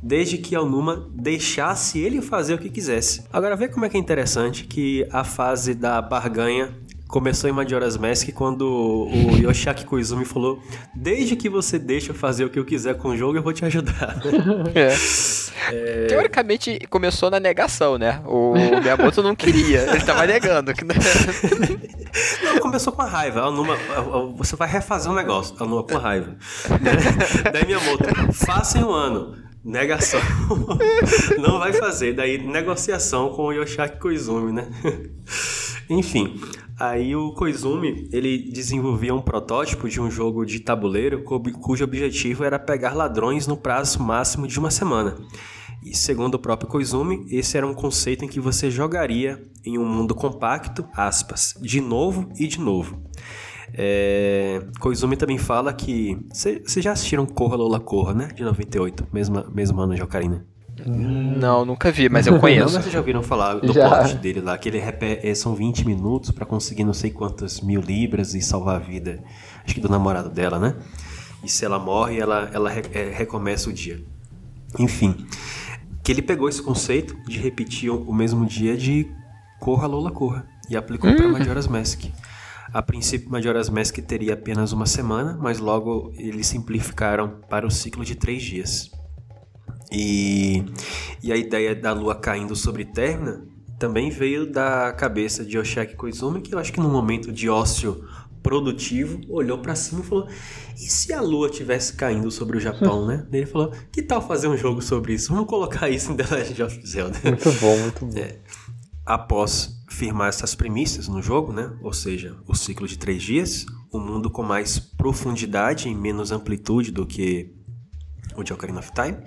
desde que Aonuma deixasse ele fazer o que quisesse. Agora vê como é que é interessante que a fase da barganha começou em Majora's Mask quando o Yoshiaki Koizumi falou: Desde que você deixa eu fazer o que eu quiser com o jogo, eu vou te ajudar. <laughs> É. É... Teoricamente começou na negação, né? O Miyamoto não queria, ele tava negando. <laughs> não, começou com a raiva. A Numa, você vai refazer um negócio, a Numa com raiva. <laughs> Daí Miyamoto, faça em um ano. Negação. <laughs> não vai fazer. Daí negociação com o Yoshiaki Koizumi, né? <laughs> Enfim, aí o Koizumi, ele desenvolvia um protótipo de um jogo de tabuleiro cujo objetivo era pegar ladrões no prazo máximo de uma semana. E segundo o próprio Koizumi, esse era um conceito em que você jogaria em um mundo compacto, aspas, de novo e de novo. É... Koizumi também fala que... Vocês já assistiram Corra Lola Corra, né? De 98, mesmo, mesmo ano de Ocarina. Não, nunca vi, mas eu conheço. Não, vocês já ouviram falar do já. plot dele lá, que ele repete, são 20 minutos para conseguir não sei quantas mil libras e salvar a vida, acho que do namorado dela, né? E se ela morre, ela, ela é, recomeça o dia. Enfim, que ele pegou esse conceito de repetir o mesmo dia de Corra Lola Corra e aplicou hum. para Majora's Mask. A princípio, Majora's Mask teria apenas uma semana, mas logo eles simplificaram para o ciclo de três dias. E, e a ideia da lua caindo sobre Terna também veio da cabeça de Yoshiaki Koizumi, que eu acho que no momento de ócio produtivo olhou para cima e falou: e se a lua tivesse caindo sobre o Japão, né? Ele falou: que tal fazer um jogo sobre isso? Vamos colocar isso em The Legend of Zelda. Muito bom, muito bom. É, após firmar essas premissas no jogo, né? Ou seja, o ciclo de três dias, o um mundo com mais profundidade e menos amplitude do que o de Ocarina of Time,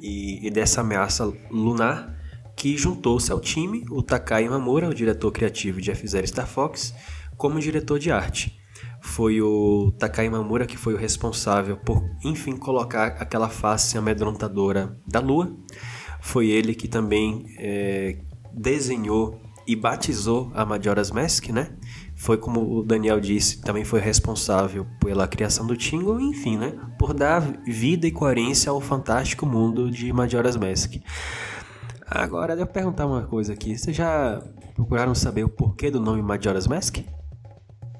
e, e dessa ameaça lunar que juntou-se ao time o Takai Mamura, o diretor criativo de F-Zero Star Fox, como diretor de arte. Foi o Takai Mamura que foi o responsável por, enfim, colocar aquela face amedrontadora da lua. Foi ele que também é, desenhou e batizou a Majora's Mask, né? foi como o Daniel disse, também foi responsável pela criação do Tingle, enfim, né, por dar vida e coerência ao fantástico mundo de Majora's Mask. Agora, eu perguntar uma coisa aqui, vocês já procuraram saber o porquê do nome Majora's Mask?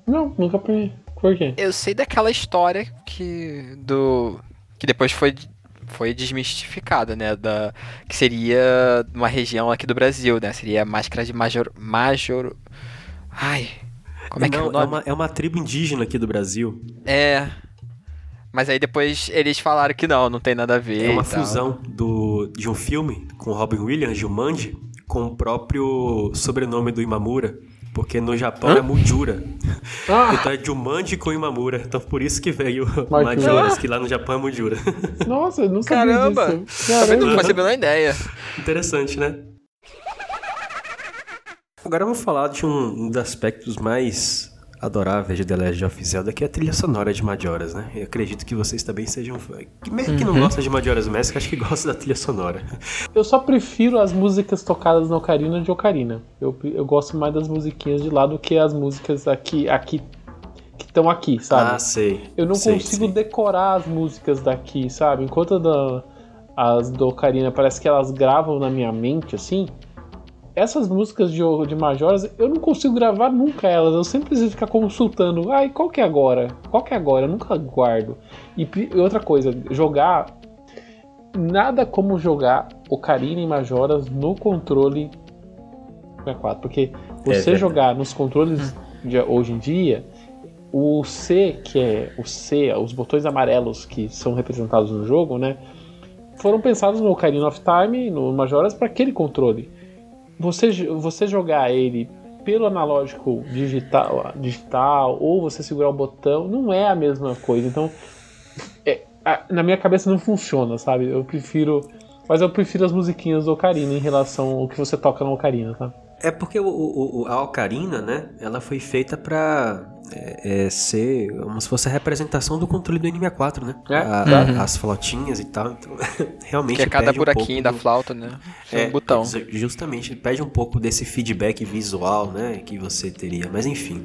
Não, nunca peguei. Por quê? Eu sei daquela história que do que depois foi foi desmistificada, né, da que seria uma região aqui do Brasil, né? Seria máscara de Major Major Ai, como é que é, é, uma, é uma tribo indígena aqui do Brasil. É. Mas aí depois eles falaram que não, não tem nada a ver. É uma fusão do, de um filme com Robin Williams, Jumanji, com o próprio sobrenome do Imamura. Porque no Japão Hã? é Mujura. Ah. Então é Jumanji com Imamura. Então por isso que veio Majoras, que lá no Japão é Mujura. <laughs> Nossa, não sabia Caramba! disso. Caramba! Não fazia a menor ideia. Interessante, né? Agora vamos falar de um dos aspectos mais adoráveis de The Legend of Zelda, que é a trilha sonora de Majoras, né? Eu acredito que vocês também sejam fãs. Mesmo que não uhum. gosta de Majora's Mask, acho que gosta da trilha sonora. <laughs> Eu só prefiro as músicas tocadas na Ocarina de Ocarina. Eu, eu gosto mais das musiquinhas de lá do que as músicas aqui, aqui que estão aqui, sabe? Ah, sei. Eu não sei, consigo sei. decorar as músicas daqui, sabe? Enquanto da, as do Ocarina parece que elas gravam na minha mente, assim essas músicas de, de Majoras, eu não consigo gravar nunca elas. Eu sempre preciso ficar consultando. Ai, qual que é agora? Qual que é agora? Eu nunca guardo. E, e outra coisa, jogar. Nada como jogar Ocarina e Majoras no controle 64. Porque você é jogar nos controles de hoje em dia, o C, que é o C, os botões amarelos que são representados no jogo, né? Foram pensados no Ocarina of Time, no Majoras, para aquele controle você, você jogar ele pelo analógico digital, digital ou você segurar o botão não é a mesma coisa. Então, é, a, na minha cabeça não funciona, sabe? Eu prefiro. Mas eu prefiro as musiquinhas do Ocarina em relação ao que você toca no Ocarina, tá? É porque o, o, a ocarina, né? Ela foi feita pra é, é, ser como se fosse a representação do controle do N64, né? É, A- uhum. As flautinhas e tal. Então, <laughs> realmente. Que é cada um buraquinho pouco da do- flauta, né? É É, um botão. ju- Justamente, pede um pouco desse feedback visual, né, que você teria. Mas enfim.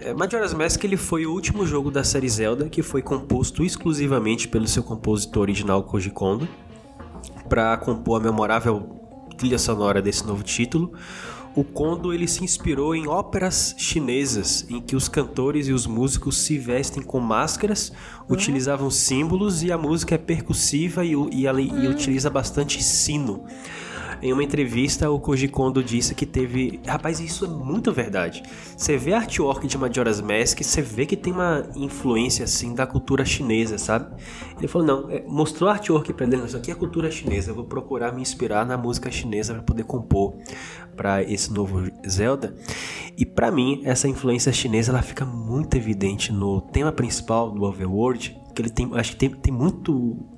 É, Majora's Mask ele foi o último jogo da série Zelda que foi composto exclusivamente pelo seu compositor original Koji Kondo para compor a memorável trilha sonora desse novo título. O Kondo ele se inspirou em óperas chinesas em que os cantores e os músicos se vestem com máscaras, utilizavam símbolos e a música é percussiva e, e, ali- e utiliza bastante sino. Em uma entrevista, o Koji Kondo disse que teve. Rapaz, isso é muito verdade. Você vê a artwork de Majora's Mask, você vê que tem uma influência assim da cultura chinesa, sabe? Ele falou: não, é, mostrou a artwork pra ele, "Não, isso aqui é cultura chinesa, eu vou procurar me inspirar na música chinesa para poder compor para esse novo Zelda. E pra mim, essa influência chinesa ela fica muito evidente no tema principal do Overworld, que ele tem, acho que tem, tem muito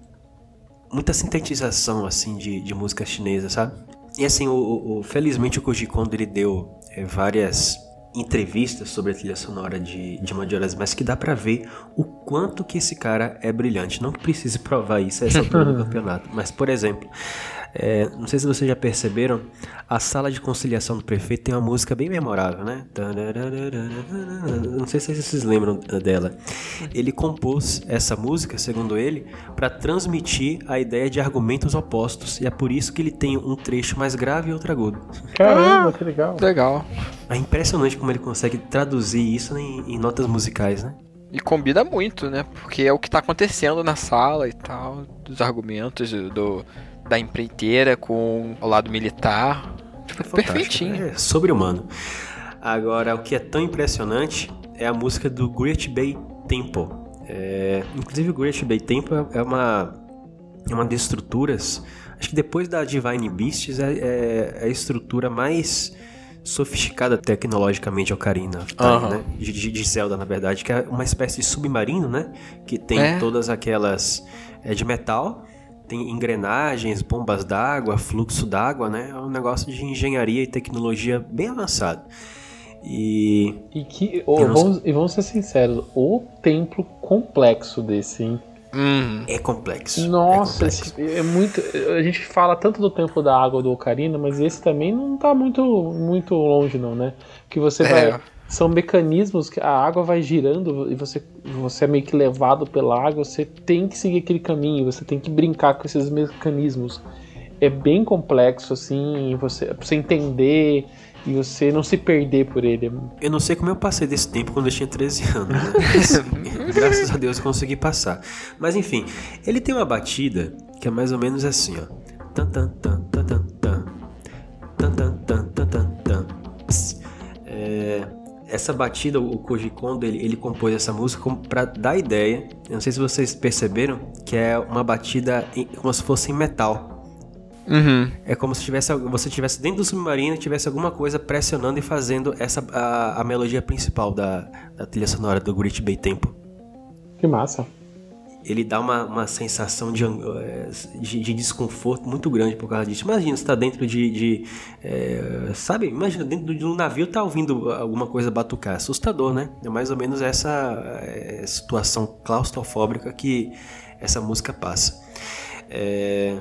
muita sintetização assim de, de música chinesa, sabe? E assim, o, o- felizmente o Koji Kondo ele deu é, várias entrevistas sobre a trilha sonora de, de Majora's Mask que dá pra ver o quanto que esse cara é brilhante. Não que precise provar isso a essa altura do campeonato, mas por exemplo, é, não sei se vocês já perceberam, a sala de conciliação do prefeito tem uma música bem memorável, né? Não sei se vocês lembram dela. Ele compôs essa música, segundo ele, para transmitir a ideia de argumentos opostos, e é por isso que ele tem um trecho mais grave e outro agudo. Caramba, que legal. Legal. É impressionante como ele consegue traduzir isso em, em notas musicais, né? E combina muito, né? Porque é o que tá acontecendo na sala e tal, dos argumentos do, do- da empreiteira com o lado militar. Tipo, Fantástico, perfeitinho. É sobre-humano. Agora, o que é tão impressionante é a música do Great Bay Temple. É, inclusive, o Great Bay Temple é uma, é uma das estruturas. Acho que depois da Divine Beasts é, é- é a estrutura mais sofisticada tecnologicamente ocarina tá, Aham. né? de, de- de Zelda, na verdade, que é uma espécie de submarino, né? Que tem É. todas aquelas. É de metal, tem engrenagens, bombas d'água, fluxo d'água, né? É um negócio de engenharia e tecnologia bem avançado. E E, que, não vamos, e vamos ser sinceros, o templo complexo desse, hein? Uhum. é complexo. Nossa, é complexo. esse- é muito. A gente fala tanto do templo da água do Ocarina, mas esse também não tá muito, muito longe, não, né? Que você É. vai. São mecanismos que a água vai girando e você, você é meio que levado pela água, você tem que seguir aquele caminho, você tem que brincar com esses mecanismos. É bem complexo, assim, você, pra você entender e você não se perder por ele. Eu não sei como eu passei desse tempo quando eu tinha 13 anos. Né? <laughs> <laughs> Graças a Deus eu consegui passar. Mas enfim, ele tem uma batida que é mais ou menos assim, ó. Tan, tan, tan, tan. Tan, essa batida, o Koji Kondo, ele, ele compôs essa música pra dar ideia. Eu não sei se vocês perceberam que é uma batida em- como se fosse em metal. Uhum. É como se tivesse, você estivesse dentro do submarino e tivesse alguma coisa pressionando e fazendo essa a, a melodia principal da, da trilha sonora do Great Bay Temple. Que massa. Ele dá uma, uma sensação de, eh, de, de desconforto muito grande por causa disso. Imagina você tá dentro de. de, eh, sabe? Imagina dentro de um navio tá ouvindo alguma coisa batucar. Assustador, né? É mais ou menos essa eh, situação claustrofóbica que essa música passa. É,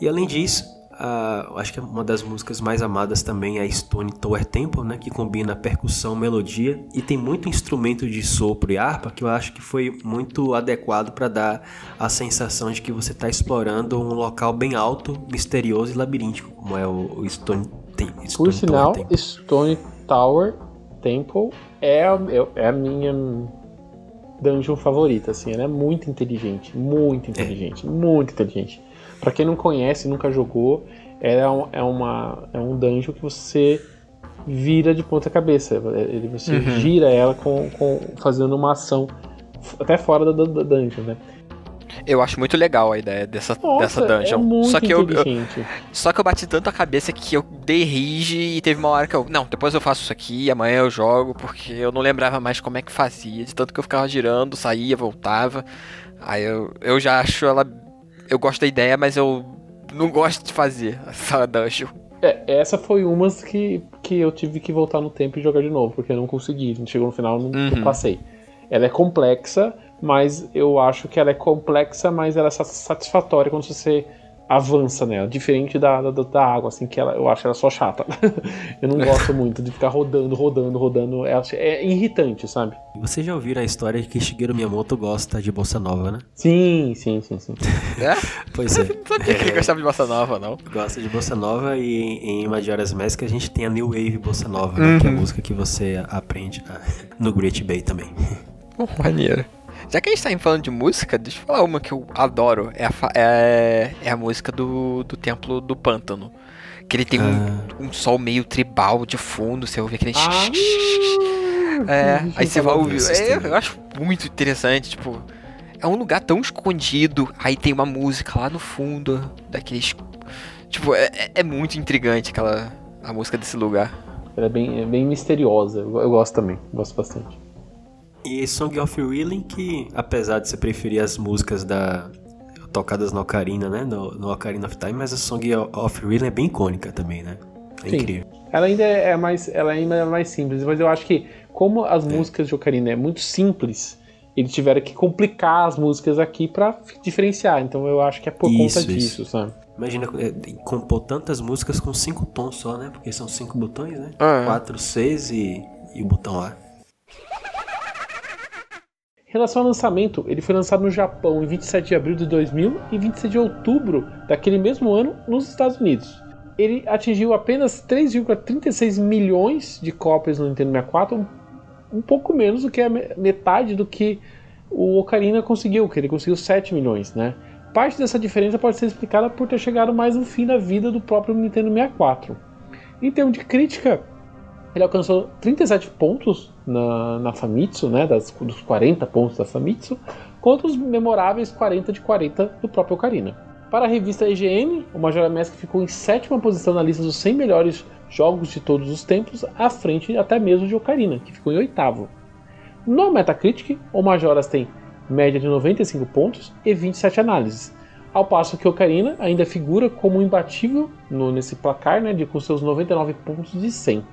e além disso, a- acho que uma das músicas mais amadas também é a Stone Tower Temple, né, que combina percussão, melodia e tem muito instrumento de sopro e harpa que eu acho que foi muito adequado para dar a sensação de que você está explorando um local bem alto, misterioso e labiríntico, como é o, Stone, Tem- Stone Por sinal, Tower Temple. Stone Tower Temple é, a- é a minha dungeon favorita, assim, ela é muito inteligente, muito inteligente, muito inteligente. Pra quem não conhece, nunca jogou, ela é, um, é uma é um dungeon que você vira de ponta cabeça, ele você Uhum. gira ela com, com fazendo uma ação até fora da, da dungeon, né? Eu acho muito legal a ideia dessa, Nossa, dessa dungeon. é muito só, que eu, eu- só que eu bati tanto a cabeça que eu dei rige e teve uma hora que eu. Não, depois eu faço isso aqui, amanhã eu jogo, porque eu não lembrava mais como é que fazia. De tanto que eu ficava girando, saía, voltava. Aí eu, eu já acho ela. Eu gosto da ideia, mas eu não gosto de fazer essa dungeon. É, essa foi umas que, que eu tive que voltar no tempo e jogar de novo, porque eu não consegui. A gente chegou no final e não, não Uhum. passei. Ela é complexa, mas eu acho que ela é complexa, mas ela é sa- satisfatória quando você avança nela. Diferente da, da, da água, assim, que ela, eu acho ela só chata. <laughs> eu não gosto muito de ficar rodando, rodando, rodando. É, é irritante, sabe? Vocês já ouviram a história de que Shigeru Miyamoto gosta de bossa nova, né? Sim, sim, sim, sim. <laughs> É? Pois é. <laughs> Não sabia que ele gostava de bossa nova, não. Gosta de bossa nova e em Majora's Mask a gente tem a New Wave Bossa Nova, né? que é a música que você aprende ah, no Great Bay também. Pô, Maneiro. Já que a gente tá falando de música, deixa eu falar uma que eu adoro. É a, é, é a música do, do Templo do Pântano. Que ele tem um, um sol meio tribal de fundo, você ouve aquele... Ah, <laughs> É, aí você vai ouvir. É, eu acho muito interessante, tipo. É um lugar tão escondido, aí tem uma música lá no fundo, daqueles. Tipo, é, é- é muito intrigante aquela. a música desse lugar. Ela é bem, é bem misteriosa. Eu, eu gosto também, gosto bastante. E Song of Healing, que apesar de você preferir as músicas da tocadas no Ocarina, né? No, no Ocarina of Time, mas a Song of Healing é bem icônica também, né? É Sim. incrível. Ela ainda é mais, ela ainda é mais simples, mas eu acho que como as músicas de Ocarina é muito simples, eles tiveram que complicar as músicas aqui pra f- diferenciar. Então eu acho que é por Isso, conta isso. disso, sabe? Imagina é, compor tantas músicas com cinco tons só, né? Porque são cinco botões, né? Ah, é. Quatro, seis e, e o botão A. Em relação ao lançamento, ele foi lançado no Japão em 27 de abril de 2000 e 26 de outubro daquele mesmo ano nos Estados Unidos. Ele atingiu apenas 3,36 milhões de cópias no Nintendo 64, um, um pouco menos do que a me- metade do que o Ocarina conseguiu, que ele conseguiu 7 milhões, né? Parte dessa diferença pode ser explicada por ter chegado mais no fim da vida do próprio Nintendo 64. Em termos de crítica, ele alcançou 37 pontos na, na Famitsu, né, das, dos 40 pontos da Famitsu, contra os memoráveis 40 de 40 do próprio Ocarina. Para a revista IGN, o Majora Mask ficou em sétima posição na lista dos 100 melhores jogos de todos os tempos, à frente até mesmo de Ocarina, que ficou em oitavo. No Metacritic, o Majoras tem média de 95 pontos e 27 análises, ao passo que Ocarina ainda figura como imbatível no- nesse placar né, de, com seus 99 pontos de 100.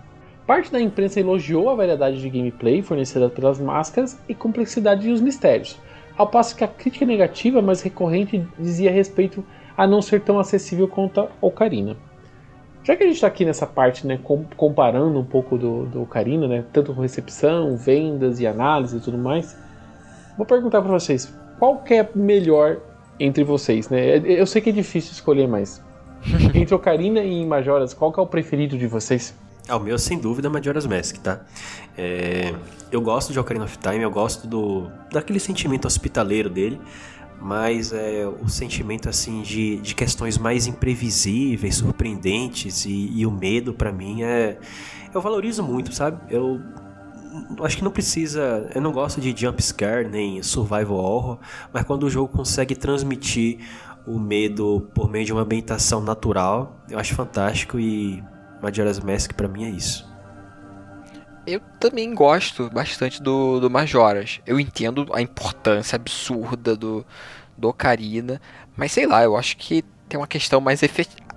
Parte da imprensa elogiou a variedade de gameplay fornecida pelas máscaras e complexidade dos mistérios, ao passo que a crítica negativa mais recorrente dizia respeito a não ser tão acessível quanto a Ocarina. Já que a gente está aqui nessa parte, né, com- comparando um pouco do, do Ocarina, né, tanto com recepção, vendas e análise e tudo mais, vou perguntar para vocês, qual que é melhor entre vocês, né? Eu sei que é difícil escolher, mas <laughs> entre Ocarina e Majoras, qual que é o preferido de vocês? Ah, o meu, sem dúvida, é Majora's Mask, tá? É, eu gosto de Ocarina of Time, eu gosto do daquele sentimento hospitaleiro dele, mas é o sentimento, assim, de, de questões mais imprevisíveis, surpreendentes e, e o medo, pra mim, é... Eu valorizo muito, sabe? Eu acho que não precisa... Eu não gosto de jump scare, nem survival horror, mas quando o jogo consegue transmitir o medo por meio de uma ambientação natural, eu acho fantástico e Majora's Mask pra mim é isso. Eu também gosto bastante do, do Majoras. Eu entendo a importância absurda do, do Ocarina, mas sei lá, eu acho que tem uma questão mais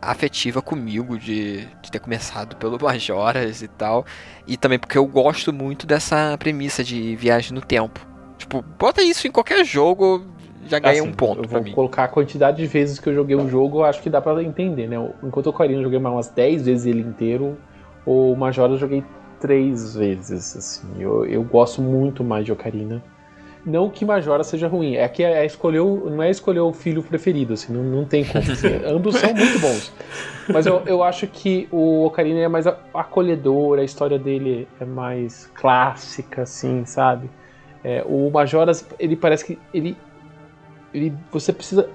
afetiva comigo de, de ter começado pelo <laughs> Majoras e tal. E também porque eu gosto muito dessa premissa de viagem no tempo. Tipo, bota isso em qualquer jogo, já ganhei Assim, um ponto Eu vou mim. colocar a quantidade de vezes que eu joguei um jogo, eu acho que dá pra entender, né? Enquanto o Ocarina eu joguei mais umas 10 vezes ele inteiro, o Majora eu joguei 3 vezes, assim. Eu, eu gosto muito mais de Ocarina. Não que Majora seja ruim, é que é escolher o- não é escolher o filho preferido, assim, não, não tem como. assim, <laughs> ambos são muito bons. Mas eu, eu acho que o Ocarina é mais acolhedor, a história dele é mais clássica, assim, sabe? É, o Majoras, ele parece que ele, ele você precisa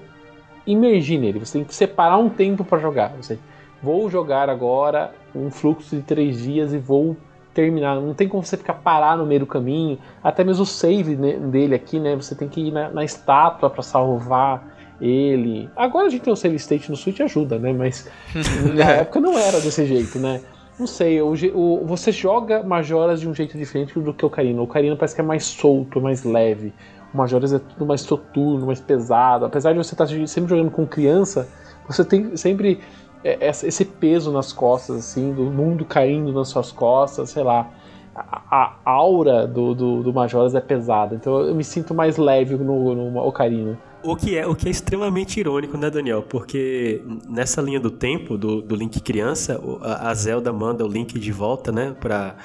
imergir nele, você tem que separar um tempo para jogar. Você vou jogar agora um fluxo de três dias e vou terminar. Não tem como você ficar parar no meio do caminho. Até mesmo o save né, dele aqui, né? Você tem que ir na, na estátua para salvar ele. Agora a gente tem o save state no Switch ajuda, né? Mas <laughs> na época não era desse jeito, né? Não sei, o, o- você joga Majoras de um jeito diferente do que o Ocarina. O Ocarina parece que é mais solto, mais leve. O Majoras é tudo mais soturno, mais pesado. Apesar de você estar sempre jogando com criança, você tem sempre é, esse peso nas costas, assim, do mundo caindo nas suas costas, sei lá. A, a aura do, do, do, Majoras é pesada, então eu me sinto mais leve no, no Ocarina. O que, é, o que é extremamente irônico, né, Daniel? Porque nessa linha do tempo, do, do Link criança, a Zelda manda o Link de volta, né, pra,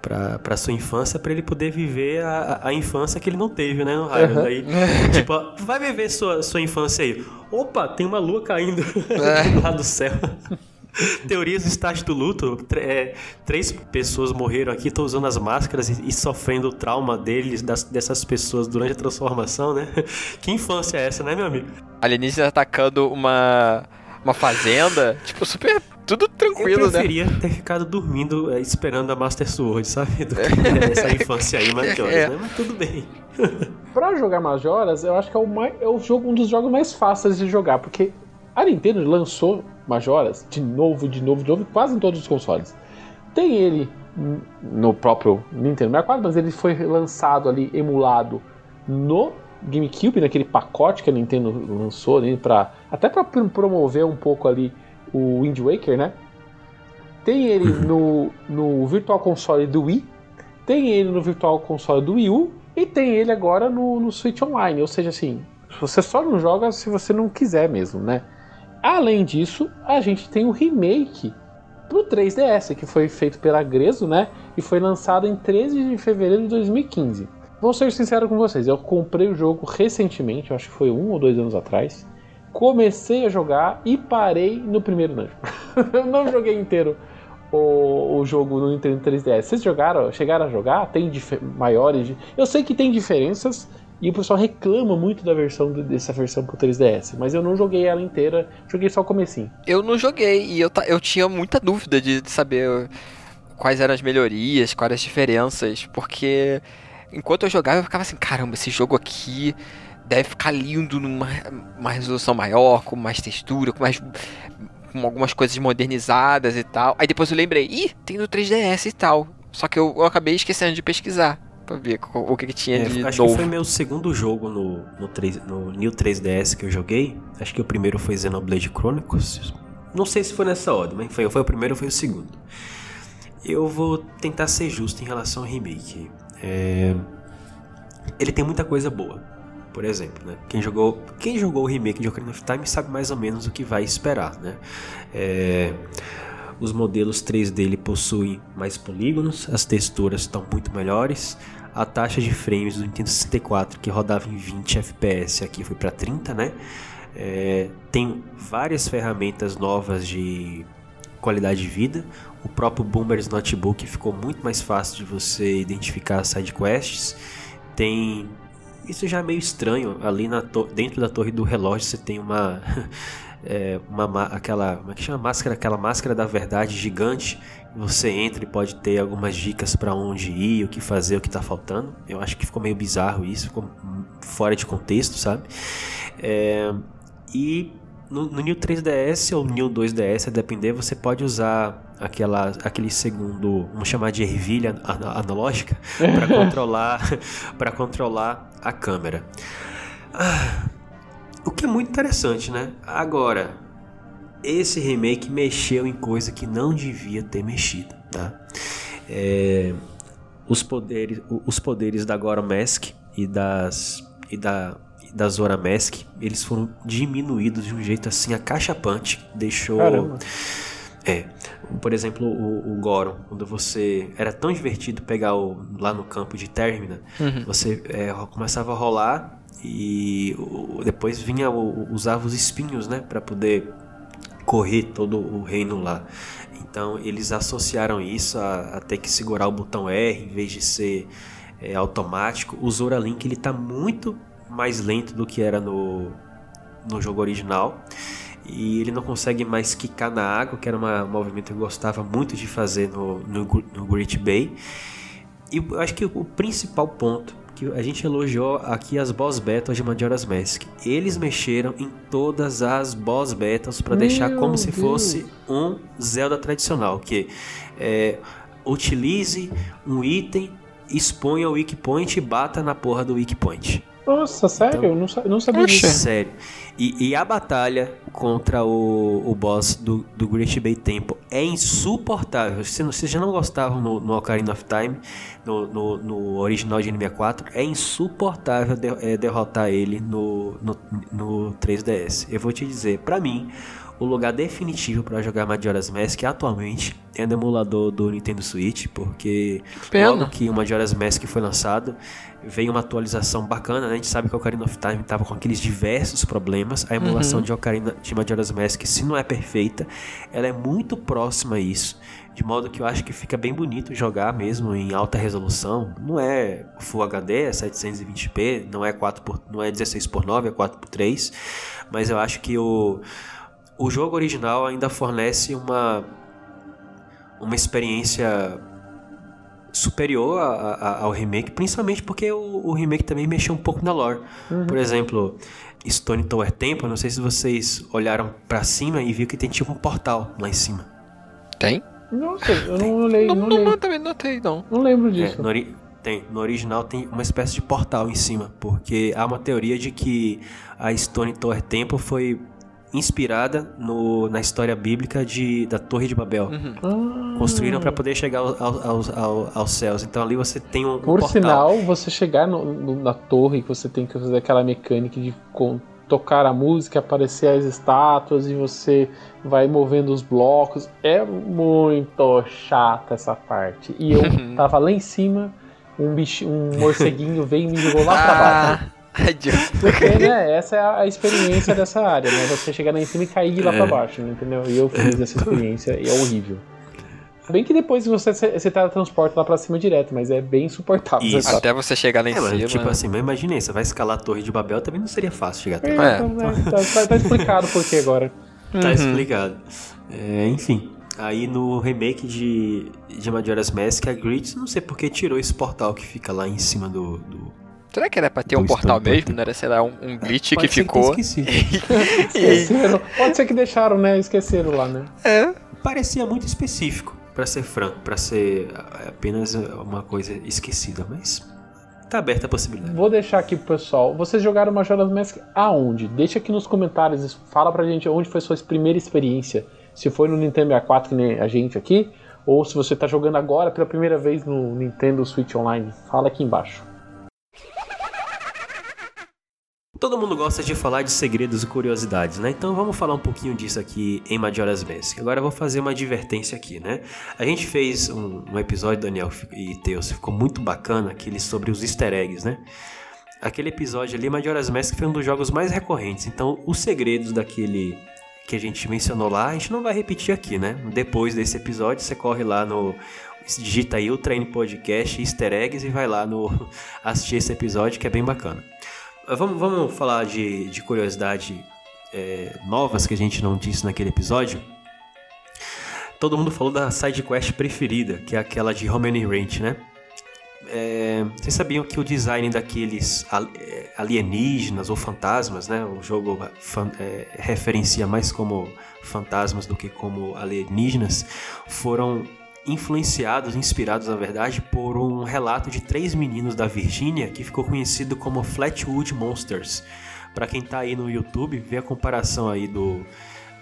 pra, pra sua infância, para ele poder viver a, a infância que ele não teve, né, no raio. Uhum. Daí, <laughs> tipo, vai viver sua, sua infância aí. Opa, tem uma lua caindo é. <laughs> lá do céu. Teorias do estágio do luto. É, três pessoas morreram aqui, estão usando as máscaras e, e, sofrendo o trauma deles, das, dessas pessoas durante a transformação, né? <laughs> Que infância é essa, né, meu amigo? Alienígenas atacando uma, uma fazenda, tipo, super tudo tranquilo, Eu preferia né? ter ficado dormindo é, esperando a Master Sword, sabe? Do que <laughs> essa infância aí, Majoras, é. né? Mas tudo bem. <laughs> pra jogar Majoras, eu acho que é, o mais, é o jogo, um dos jogos mais fáceis de jogar, porque a Nintendo lançou Majoras de novo, de novo, de novo, quase em todos os consoles. Tem ele no próprio Nintendo 64, mas ele foi lançado ali, emulado no GameCube, naquele pacote que a Nintendo lançou ali, pra, até para promover um pouco ali o Wind Waker, né? Tem ele no, no Virtual Console do Wii, tem ele no Virtual Console do Wii U e tem ele agora no, no Switch Online. Ou seja, assim, você só não joga se você não quiser mesmo, né? Além disso, a gente tem o remake pro 3DS, que foi feito pela Grezo, né? E foi lançado em 13 de fevereiro de 2015. Vou ser sincero com vocês, eu comprei o jogo recentemente, acho que foi um ou dois anos atrás comecei a jogar e parei no primeiro dungeon. <laughs> eu não joguei inteiro o, o jogo no Nintendo 3DS. Vocês jogaram, chegaram a jogar? Tem maiores. Eu sei que tem diferenças e o pessoal reclama muito da versão dessa versão pro 3DS, mas eu não joguei ela inteira, joguei só o comecinho. Eu não joguei e eu, eu tinha muita dúvida de, de saber quais eram as melhorias, quais as diferenças, porque enquanto eu jogava eu ficava assim, caramba, esse jogo aqui deve ficar lindo numa uma resolução maior, com mais textura, com mais com algumas coisas modernizadas e tal. Aí depois eu lembrei, ih, tem no 3DS e tal. Só que eu, eu acabei esquecendo de pesquisar pra ver o, o que, que tinha é, de acho novo. que foi meu segundo jogo no, no, 3, no New 3DS que eu joguei. Acho que o primeiro foi Xenoblade Chronicles. Não sei se foi nessa ordem, mas foi, foi o primeiro ou foi o segundo. Eu vou tentar ser justo em relação ao remake. É... Ele tem muita coisa boa por exemplo, né? Quem jogou, quem jogou o remake de Ocarina of Time sabe mais ou menos o que vai esperar, né? É, os modelos 3 dele possuem mais polígonos, as texturas estão muito melhores, a taxa de frames do Nintendo 64 que rodava em 20 FPS aqui foi para 30, né? É, tem várias ferramentas novas de qualidade de vida. O próprio Boomer's Notebook ficou muito mais fácil de você identificar side quests. Tem isso já é meio estranho. Ali na dentro da torre do relógio você tem uma. <laughs> é, uma aquela. Como é que chama? Máscara, aquela máscara da verdade gigante. Você entra e pode ter algumas dicas para onde ir, o que fazer, o que tá faltando. Eu acho que ficou meio bizarro isso, ficou fora de contexto, sabe? É, e no, no New 3DS ou New 2DS, a depender, você pode usar aquela, aquele segundo, vamos chamar de ervilha analógica, <laughs> para controlar, para controlar a câmera. Ah, o que é muito interessante, né? Agora, esse remake mexeu em coisa que não devia ter mexido, tá? É, os poderes, os poderes da Gora Mask e das e da da Zora Mask, eles foram diminuídos de um jeito assim acachapante, deixou Caramba. É, por exemplo, o, o Goron, quando você era tão divertido pegar o, lá no campo de Termina, uhum. você é, começava a rolar e o, depois vinha o, usava os espinhos, né, para poder correr todo o reino lá. Então eles associaram isso a, a, ter que segurar o botão R em vez de ser é, automático. O Zora Link ele tá muito mais lento do que era no, no jogo original. E ele não consegue mais quicar na água, que era uma, um movimento que eu gostava muito de fazer no, no, no Great Bay. E eu acho que o principal ponto que a gente elogiou aqui as boss battles de Majora's Mask. Eles mexeram em todas as boss battles para deixar como Deus. se fosse um Zelda tradicional, que é, utilize um item, exponha o weak point e bata na porra do weak point. Nossa, sério? Então, não, não sabia disso. Sério. E, e a batalha contra o, o boss do, do Great Bay Temple é insuportável. Se vocês já não gostavam no, no Ocarina of Time, no, no, no original de N64, é insuportável de, é, derrotar ele no, no, no 3DS. Eu vou te dizer, pra mim, o lugar definitivo para jogar Majora's Mask atualmente é no emulador do Nintendo Switch, porque Pena. logo que o Majora's Mask foi lançado, veio uma atualização bacana, né? A gente sabe que o Ocarina of Time estava com aqueles diversos problemas. A emulação de Ocarina de Majora's Mask, se não é perfeita, ela é muito próxima a isso. De modo que eu acho que fica bem bonito jogar mesmo em alta resolução. Não é Full HD, é 720p, não é 4 por, não é 16 por 9, é 4 por 3, mas eu acho que o o jogo original ainda fornece uma uma experiência superior a, a, ao remake, principalmente porque o, o, remake também mexeu um pouco na lore. Uhum. Por exemplo, Stone Tower Temple, não sei se vocês olharam para cima e viram que tem tipo um portal lá em cima. Tem? Nossa, eu não olhei, não, não, não, olhei. não também não tem, não. Não lembro É, disso. no, ori- tem, no original tem uma espécie de portal em cima, porque há uma teoria de que a Stone Tower Temple foi inspirada no, na história bíblica de, da Torre de Babel. Ah, Construíram para poder chegar ao- ao- aos, ao- aos céus. Então ali você tem um, um Por portal. sinal, você chegar no- no- na torre, que você tem que fazer aquela mecânica de com- tocar a música, aparecer as estátuas e você vai movendo os blocos. É muito chata essa parte. E eu <laughs> tava lá em cima, um, bicho, um morceguinho veio e me jogou lá pra baixo. Porque, né, essa é a, experiência dessa área, né? Você chegar lá em cima e cair lá É. pra baixo, né, entendeu? E eu fiz essa experiência e é horrível. Bem que depois você, você teletransporta lá pra cima direto, mas é bem insuportável. Isso. Até você chegar lá em É, mas, cima. tipo assim, mas imagina aí, você vai escalar a Torre de Babel, também não seria fácil chegar até É, lá. É. então, né, tá, tá- tá explicado por que agora. Tá explicado. É, enfim, aí no remake de, de Majora's Mask, a Grid, não sei porque tirou esse portal que fica lá em cima do... do... Será que era pra ter um Do portal mesmo? Não era, sei lá, um, um glitch Pode que ser ficou. esquecido. <laughs> Esqueceram. Pode ser que deixaram, né? Esqueceram lá, né? É. Parecia muito específico, pra ser franco, pra ser ah, apenas uma coisa esquecida, mas tá aberta a possibilidade. Vou deixar aqui pro pessoal. Vocês jogaram Majora's Mask aonde? Deixa aqui nos comentários. Fala pra gente onde foi sua primeira experiência. Se foi no Nintendo 64, que nem a gente aqui, ou se você tá jogando agora pela primeira vez no Nintendo Switch Online. Fala aqui embaixo. Todo mundo gosta de falar de segredos e curiosidades, né? Então vamos falar um pouquinho disso aqui em Majora's Mask. Agora eu vou fazer uma advertência aqui, né? A gente fez um, um episódio, Daniel e Teus, ficou muito bacana, aquele sobre os easter eggs, né? Aquele episódio ali, Majora's Mask, foi um dos jogos mais recorrentes. Então os segredos daquele que a gente mencionou lá, a gente não vai repetir aqui, né? Depois desse episódio, você corre lá no... Digita aí o Train Podcast Easter Eggs e vai lá no <laughs> assistir esse episódio que é bem bacana. Vamos, vamos falar de, de curiosidade é, novas que a gente não disse naquele episódio. Todo mundo falou da side quest preferida, que é aquela de Romani Ranch, né? É, vocês sabiam que o design daqueles é, alienígenas ou fantasmas, né? O jogo fan- é, referencia mais como fantasmas do que como alienígenas, foram influenciados, inspirados na verdade, por um relato de três meninos da Virgínia que ficou conhecido como Flatwood Monsters. Para quem tá aí no YouTube, vê a comparação aí do,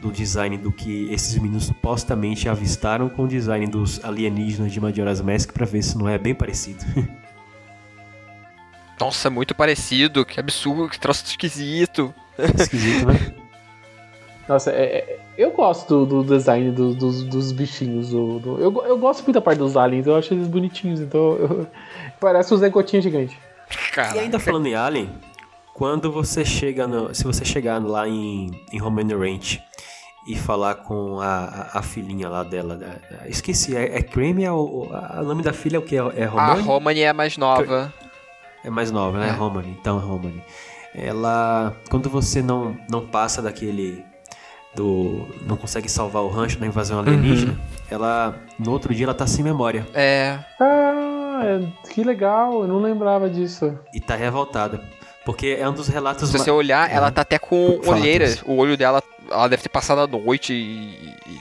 do design do que esses meninos supostamente avistaram com o design dos alienígenas de Majora's Mask para ver se não é bem parecido. <laughs> Nossa, muito parecido. Que absurdo, que troço esquisito. Esquisito, né? <laughs> Nossa, é- é- eu gosto do, do design do- dos, dos bichinhos. do- do- eu, eu gosto muito da parte dos aliens, eu acho eles bonitinhos, então eu- <laughs> parece os egotinhos gigantes. E Cara. ainda falando em Alien, quando você chega no, se você chegar lá em, em Romani Ranch e falar com a, a, a filhinha lá dela, esqueci, é, é Creamy, é o, a- o nome da filha é o que? É, é A Romani? Romani é a mais nova. É mais nova, né? É. Romani, então é Romani. Ela, quando você não, não passa daquele do não consegue salvar o rancho da invasão alienígena, ela no outro dia ela tá sem memória É. Ah, é- que legal, eu não lembrava disso. e tá revoltada, porque é um dos relatos Se ma- você olhar, ela tá até com Fala, olheiras. O olho dela, ela deve ter passado a noite e, e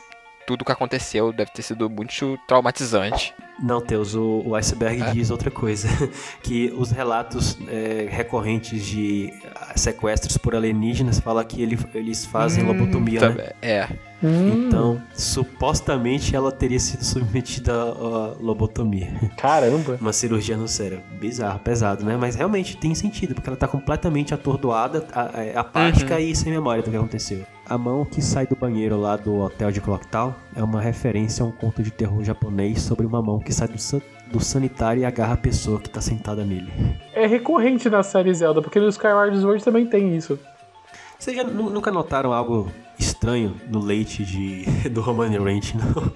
tudo que aconteceu deve ter sido muito traumatizante. Não, Teus, o, o iceberg É? diz outra coisa. <laughs> Que os relatos é, recorrentes de ah, sequestros por alienígenas fala que ele- eles fazem Hum, lobotomia, Tá- né? É. Hum, Então, supostamente ela teria sido submetida a, lobotomia. Caramba. Uma cirurgia no cérebro. Bizarro, pesado, né? Mas realmente tem sentido, porque ela tá completamente atordoada, a- a- apática e sem memória do que aconteceu. A mão que sai do banheiro lá do hotel de Clocktown é uma referência a um conto de terror japonês sobre uma mão que sai do, sa- do sanitário e agarra a pessoa que tá sentada nele. É recorrente na série Zelda, porque no Skyward Sword também tem isso. Vocês já nu- nunca notaram algo estranho no leite de, <laughs> do Romani Ranch, não?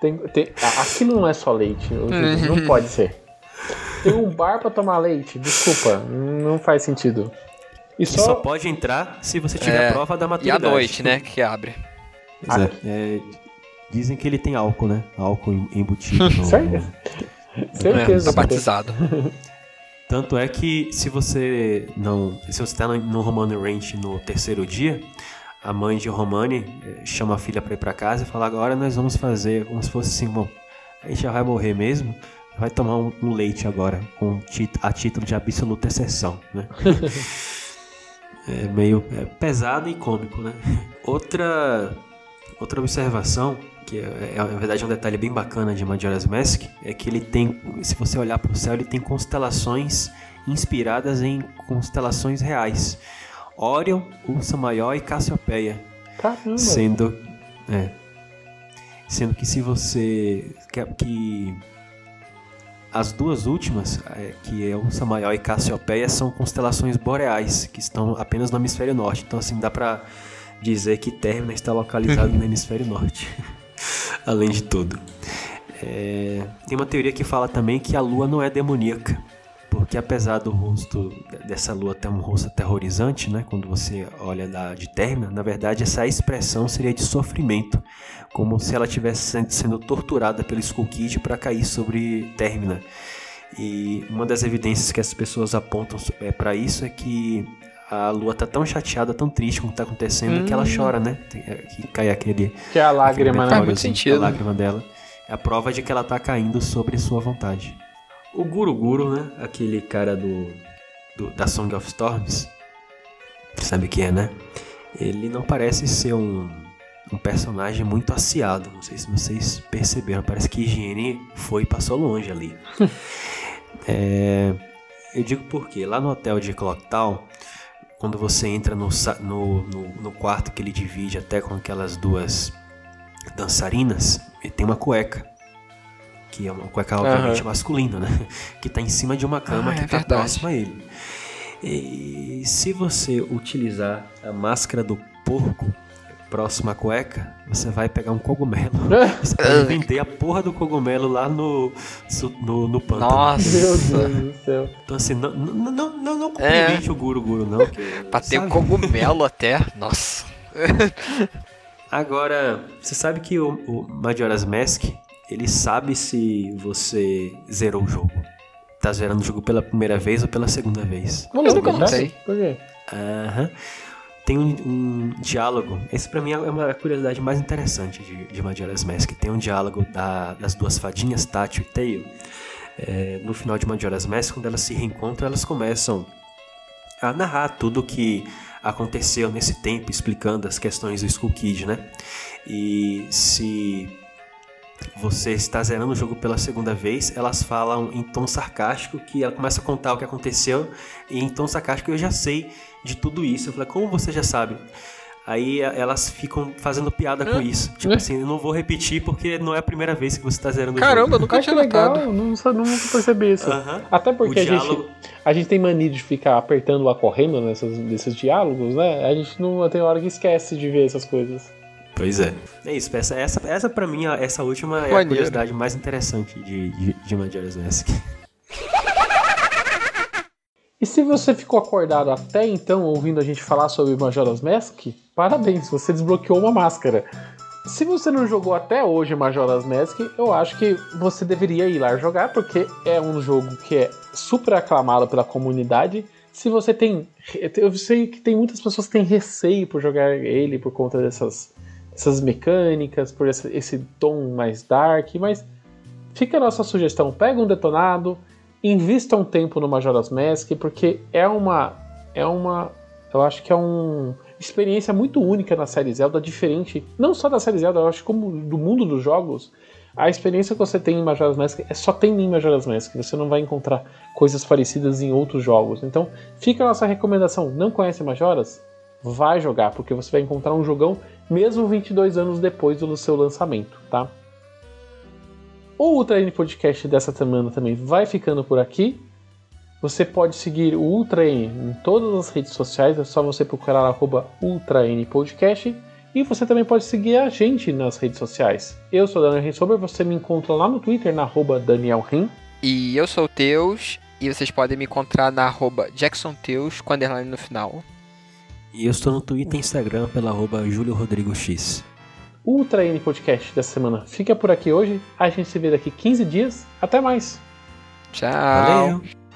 Tem, tem- aqui não é só leite, <laughs> não pode ser. Tem um bar pra tomar leite, desculpa, não faz sentido. E só só, pode entrar se você tiver É, prova da E à maturidade. noite, né? Que abre. Pois é. Dizem que ele tem álcool, né? Álcool em- embutido. <laughs> no- Sério? certeza. É, tá batizado. <laughs> Tanto é que se você não. Se você tá no, Romani Ranch no terceiro dia, a mãe de Romani eh, chama a filha pra ir pra casa e fala: agora nós vamos fazer como se fosse assim, bom, a gente já vai morrer mesmo. Vai tomar um, um leite agora, com a título de absoluta exceção, né? <laughs> é meio é pesado e cômico, né? Outra, outra observação, que é, é, na verdade é um detalhe bem bacana de Majora's Mask, é que ele tem, se você olhar para o céu, ele tem constelações inspiradas em constelações reais. Orion, Ursa Maior e Cassiopeia. Caramba. Sendo. É. Sendo que se você. Que, que as duas últimas, é, que é Ursa Maior e Cassiopeia, são constelações boreais, que estão apenas no hemisfério norte. Então, assim, dá pra dizer que Termina está localizado <laughs> no hemisfério norte. Além de tudo. É, tem uma teoria que fala também que a lua não é demoníaca. Porque apesar do rosto dessa lua ter um rosto aterrorizante, né? Quando você olha da, de Termina, na verdade essa expressão seria de sofrimento. Como se ela estivesse sendo, sendo torturada pelo Skull Kid para cair sobre Termina. E uma das evidências que as pessoas apontam é, para isso é que a lua tá tão chateada, tão triste com o que tá acontecendo, que ela chora, né? Tem- é, Que cai aquele Que é a lágrima, Faz né? muito assim, sentido. A lágrima dela. É a prova de que ela tá caindo sobre sua vontade. O Guru Guru, né? Aquele cara do, do- da Song of Storms. Sabe o que é, né? Ele não parece ser um, um personagem muito aciado. Não sei se vocês perceberam. Parece que higiene foi e passou longe ali. <laughs> É, eu digo porque lá no hotel de Clocktown, quando você entra no, no, no, no quarto que ele divide até com aquelas duas dançarinas, ele tem uma cueca. Que é uma cueca obviamente masculina, né? <laughs> Que tá em cima de uma cama Ah, que é tá verdade. próxima a ele. E se você utilizar a máscara do porco próximo à cueca, você vai pegar um cogumelo. <laughs> Você pode vender a porra do cogumelo lá no, no, no pântano. Meu Nossa. Deus do céu. Então assim, não, não, não, não, não É. cumprimente o Guru Guru, não. que, Pra ter um cogumelo <laughs> até. Nossa. Agora, você sabe que o, o Majora's Mask, ele sabe se você zerou o jogo. Tá zerando o jogo pela primeira vez ou pela segunda vez. Não, Eu nunca não notei. Por quê? Aham. Tem um, um diálogo. Esse pra mim é uma curiosidade mais interessante de, de Majora's Mask. Tem um diálogo da- das duas fadinhas, Tátil e Tail. É, no final de Majora's Mask, quando elas se reencontram, elas começam a narrar tudo o que aconteceu nesse tempo, explicando as questões do Skull Kid, né? E se você está zerando o jogo pela segunda vez, elas falam em tom sarcástico, que ela começa a contar o que aconteceu, e em tom sarcástico eu já sei de tudo isso. Eu falei, como você já sabe? Aí a- elas ficam fazendo piada com isso. Tipo assim, eu não vou repetir porque não é a primeira vez que você está zerando o Caramba, eu jogo. nunca Ah, que tinha legal, notado. não, sa- nunca percebi isso. Aham. Até porque O a gente, diálogo- a gente tem mania de ficar apertando lá correndo nessas, nesses diálogos, né? A gente não tem hora que esquece de ver essas coisas. Pois é. É isso, essa, essa, essa pra mim, essa última é a Maneiro. curiosidade mais interessante de, de, de Majora's Mask. <laughs> E se você ficou acordado até então ouvindo a gente falar sobre Majora's Mask, parabéns, você desbloqueou uma máscara. Se você não jogou até hoje Majora's Mask, eu acho que você deveria ir lá jogar, porque é um jogo que é super aclamado pela comunidade. Se você tem. Eu sei que tem muitas pessoas que têm receio por jogar ele por conta dessas, dessas mecânicas, por esse, esse tom mais dark, mas fica a nossa sugestão: pega um detonado, invista um tempo no Majora's Mask, porque é uma. É uma. Eu acho que é uma experiência muito única na série Zelda, diferente, não só da série Zelda, eu acho como do mundo dos jogos. A experiência que você tem em Majora's Mask é só tem em Majora's Mask, você não vai encontrar coisas parecidas em outros jogos. Então, fica a nossa recomendação: não conhece Majora's? Vai jogar, porque você vai encontrar um jogão mesmo 22 anos depois do seu lançamento, tá? O Ultra N Podcast dessa semana também vai ficando por aqui. Você pode seguir o Ultra N em todas as redes sociais, é só você procurar arroba Ultra N Podcast. E você também pode seguir a gente nas redes sociais. Eu sou Daniel Rensober, você me encontra lá no Twitter, na arroba Daniel Ren. E eu sou o Teus, e vocês podem me encontrar na arroba Jackson Teus, com underline no final. E eu estou no Twitter e Instagram pela arroba Júlio Rodrigo X. O Ultra N Podcast dessa semana fica por aqui hoje. A gente se vê daqui 15 dias. Até mais. Tchau. Valeu!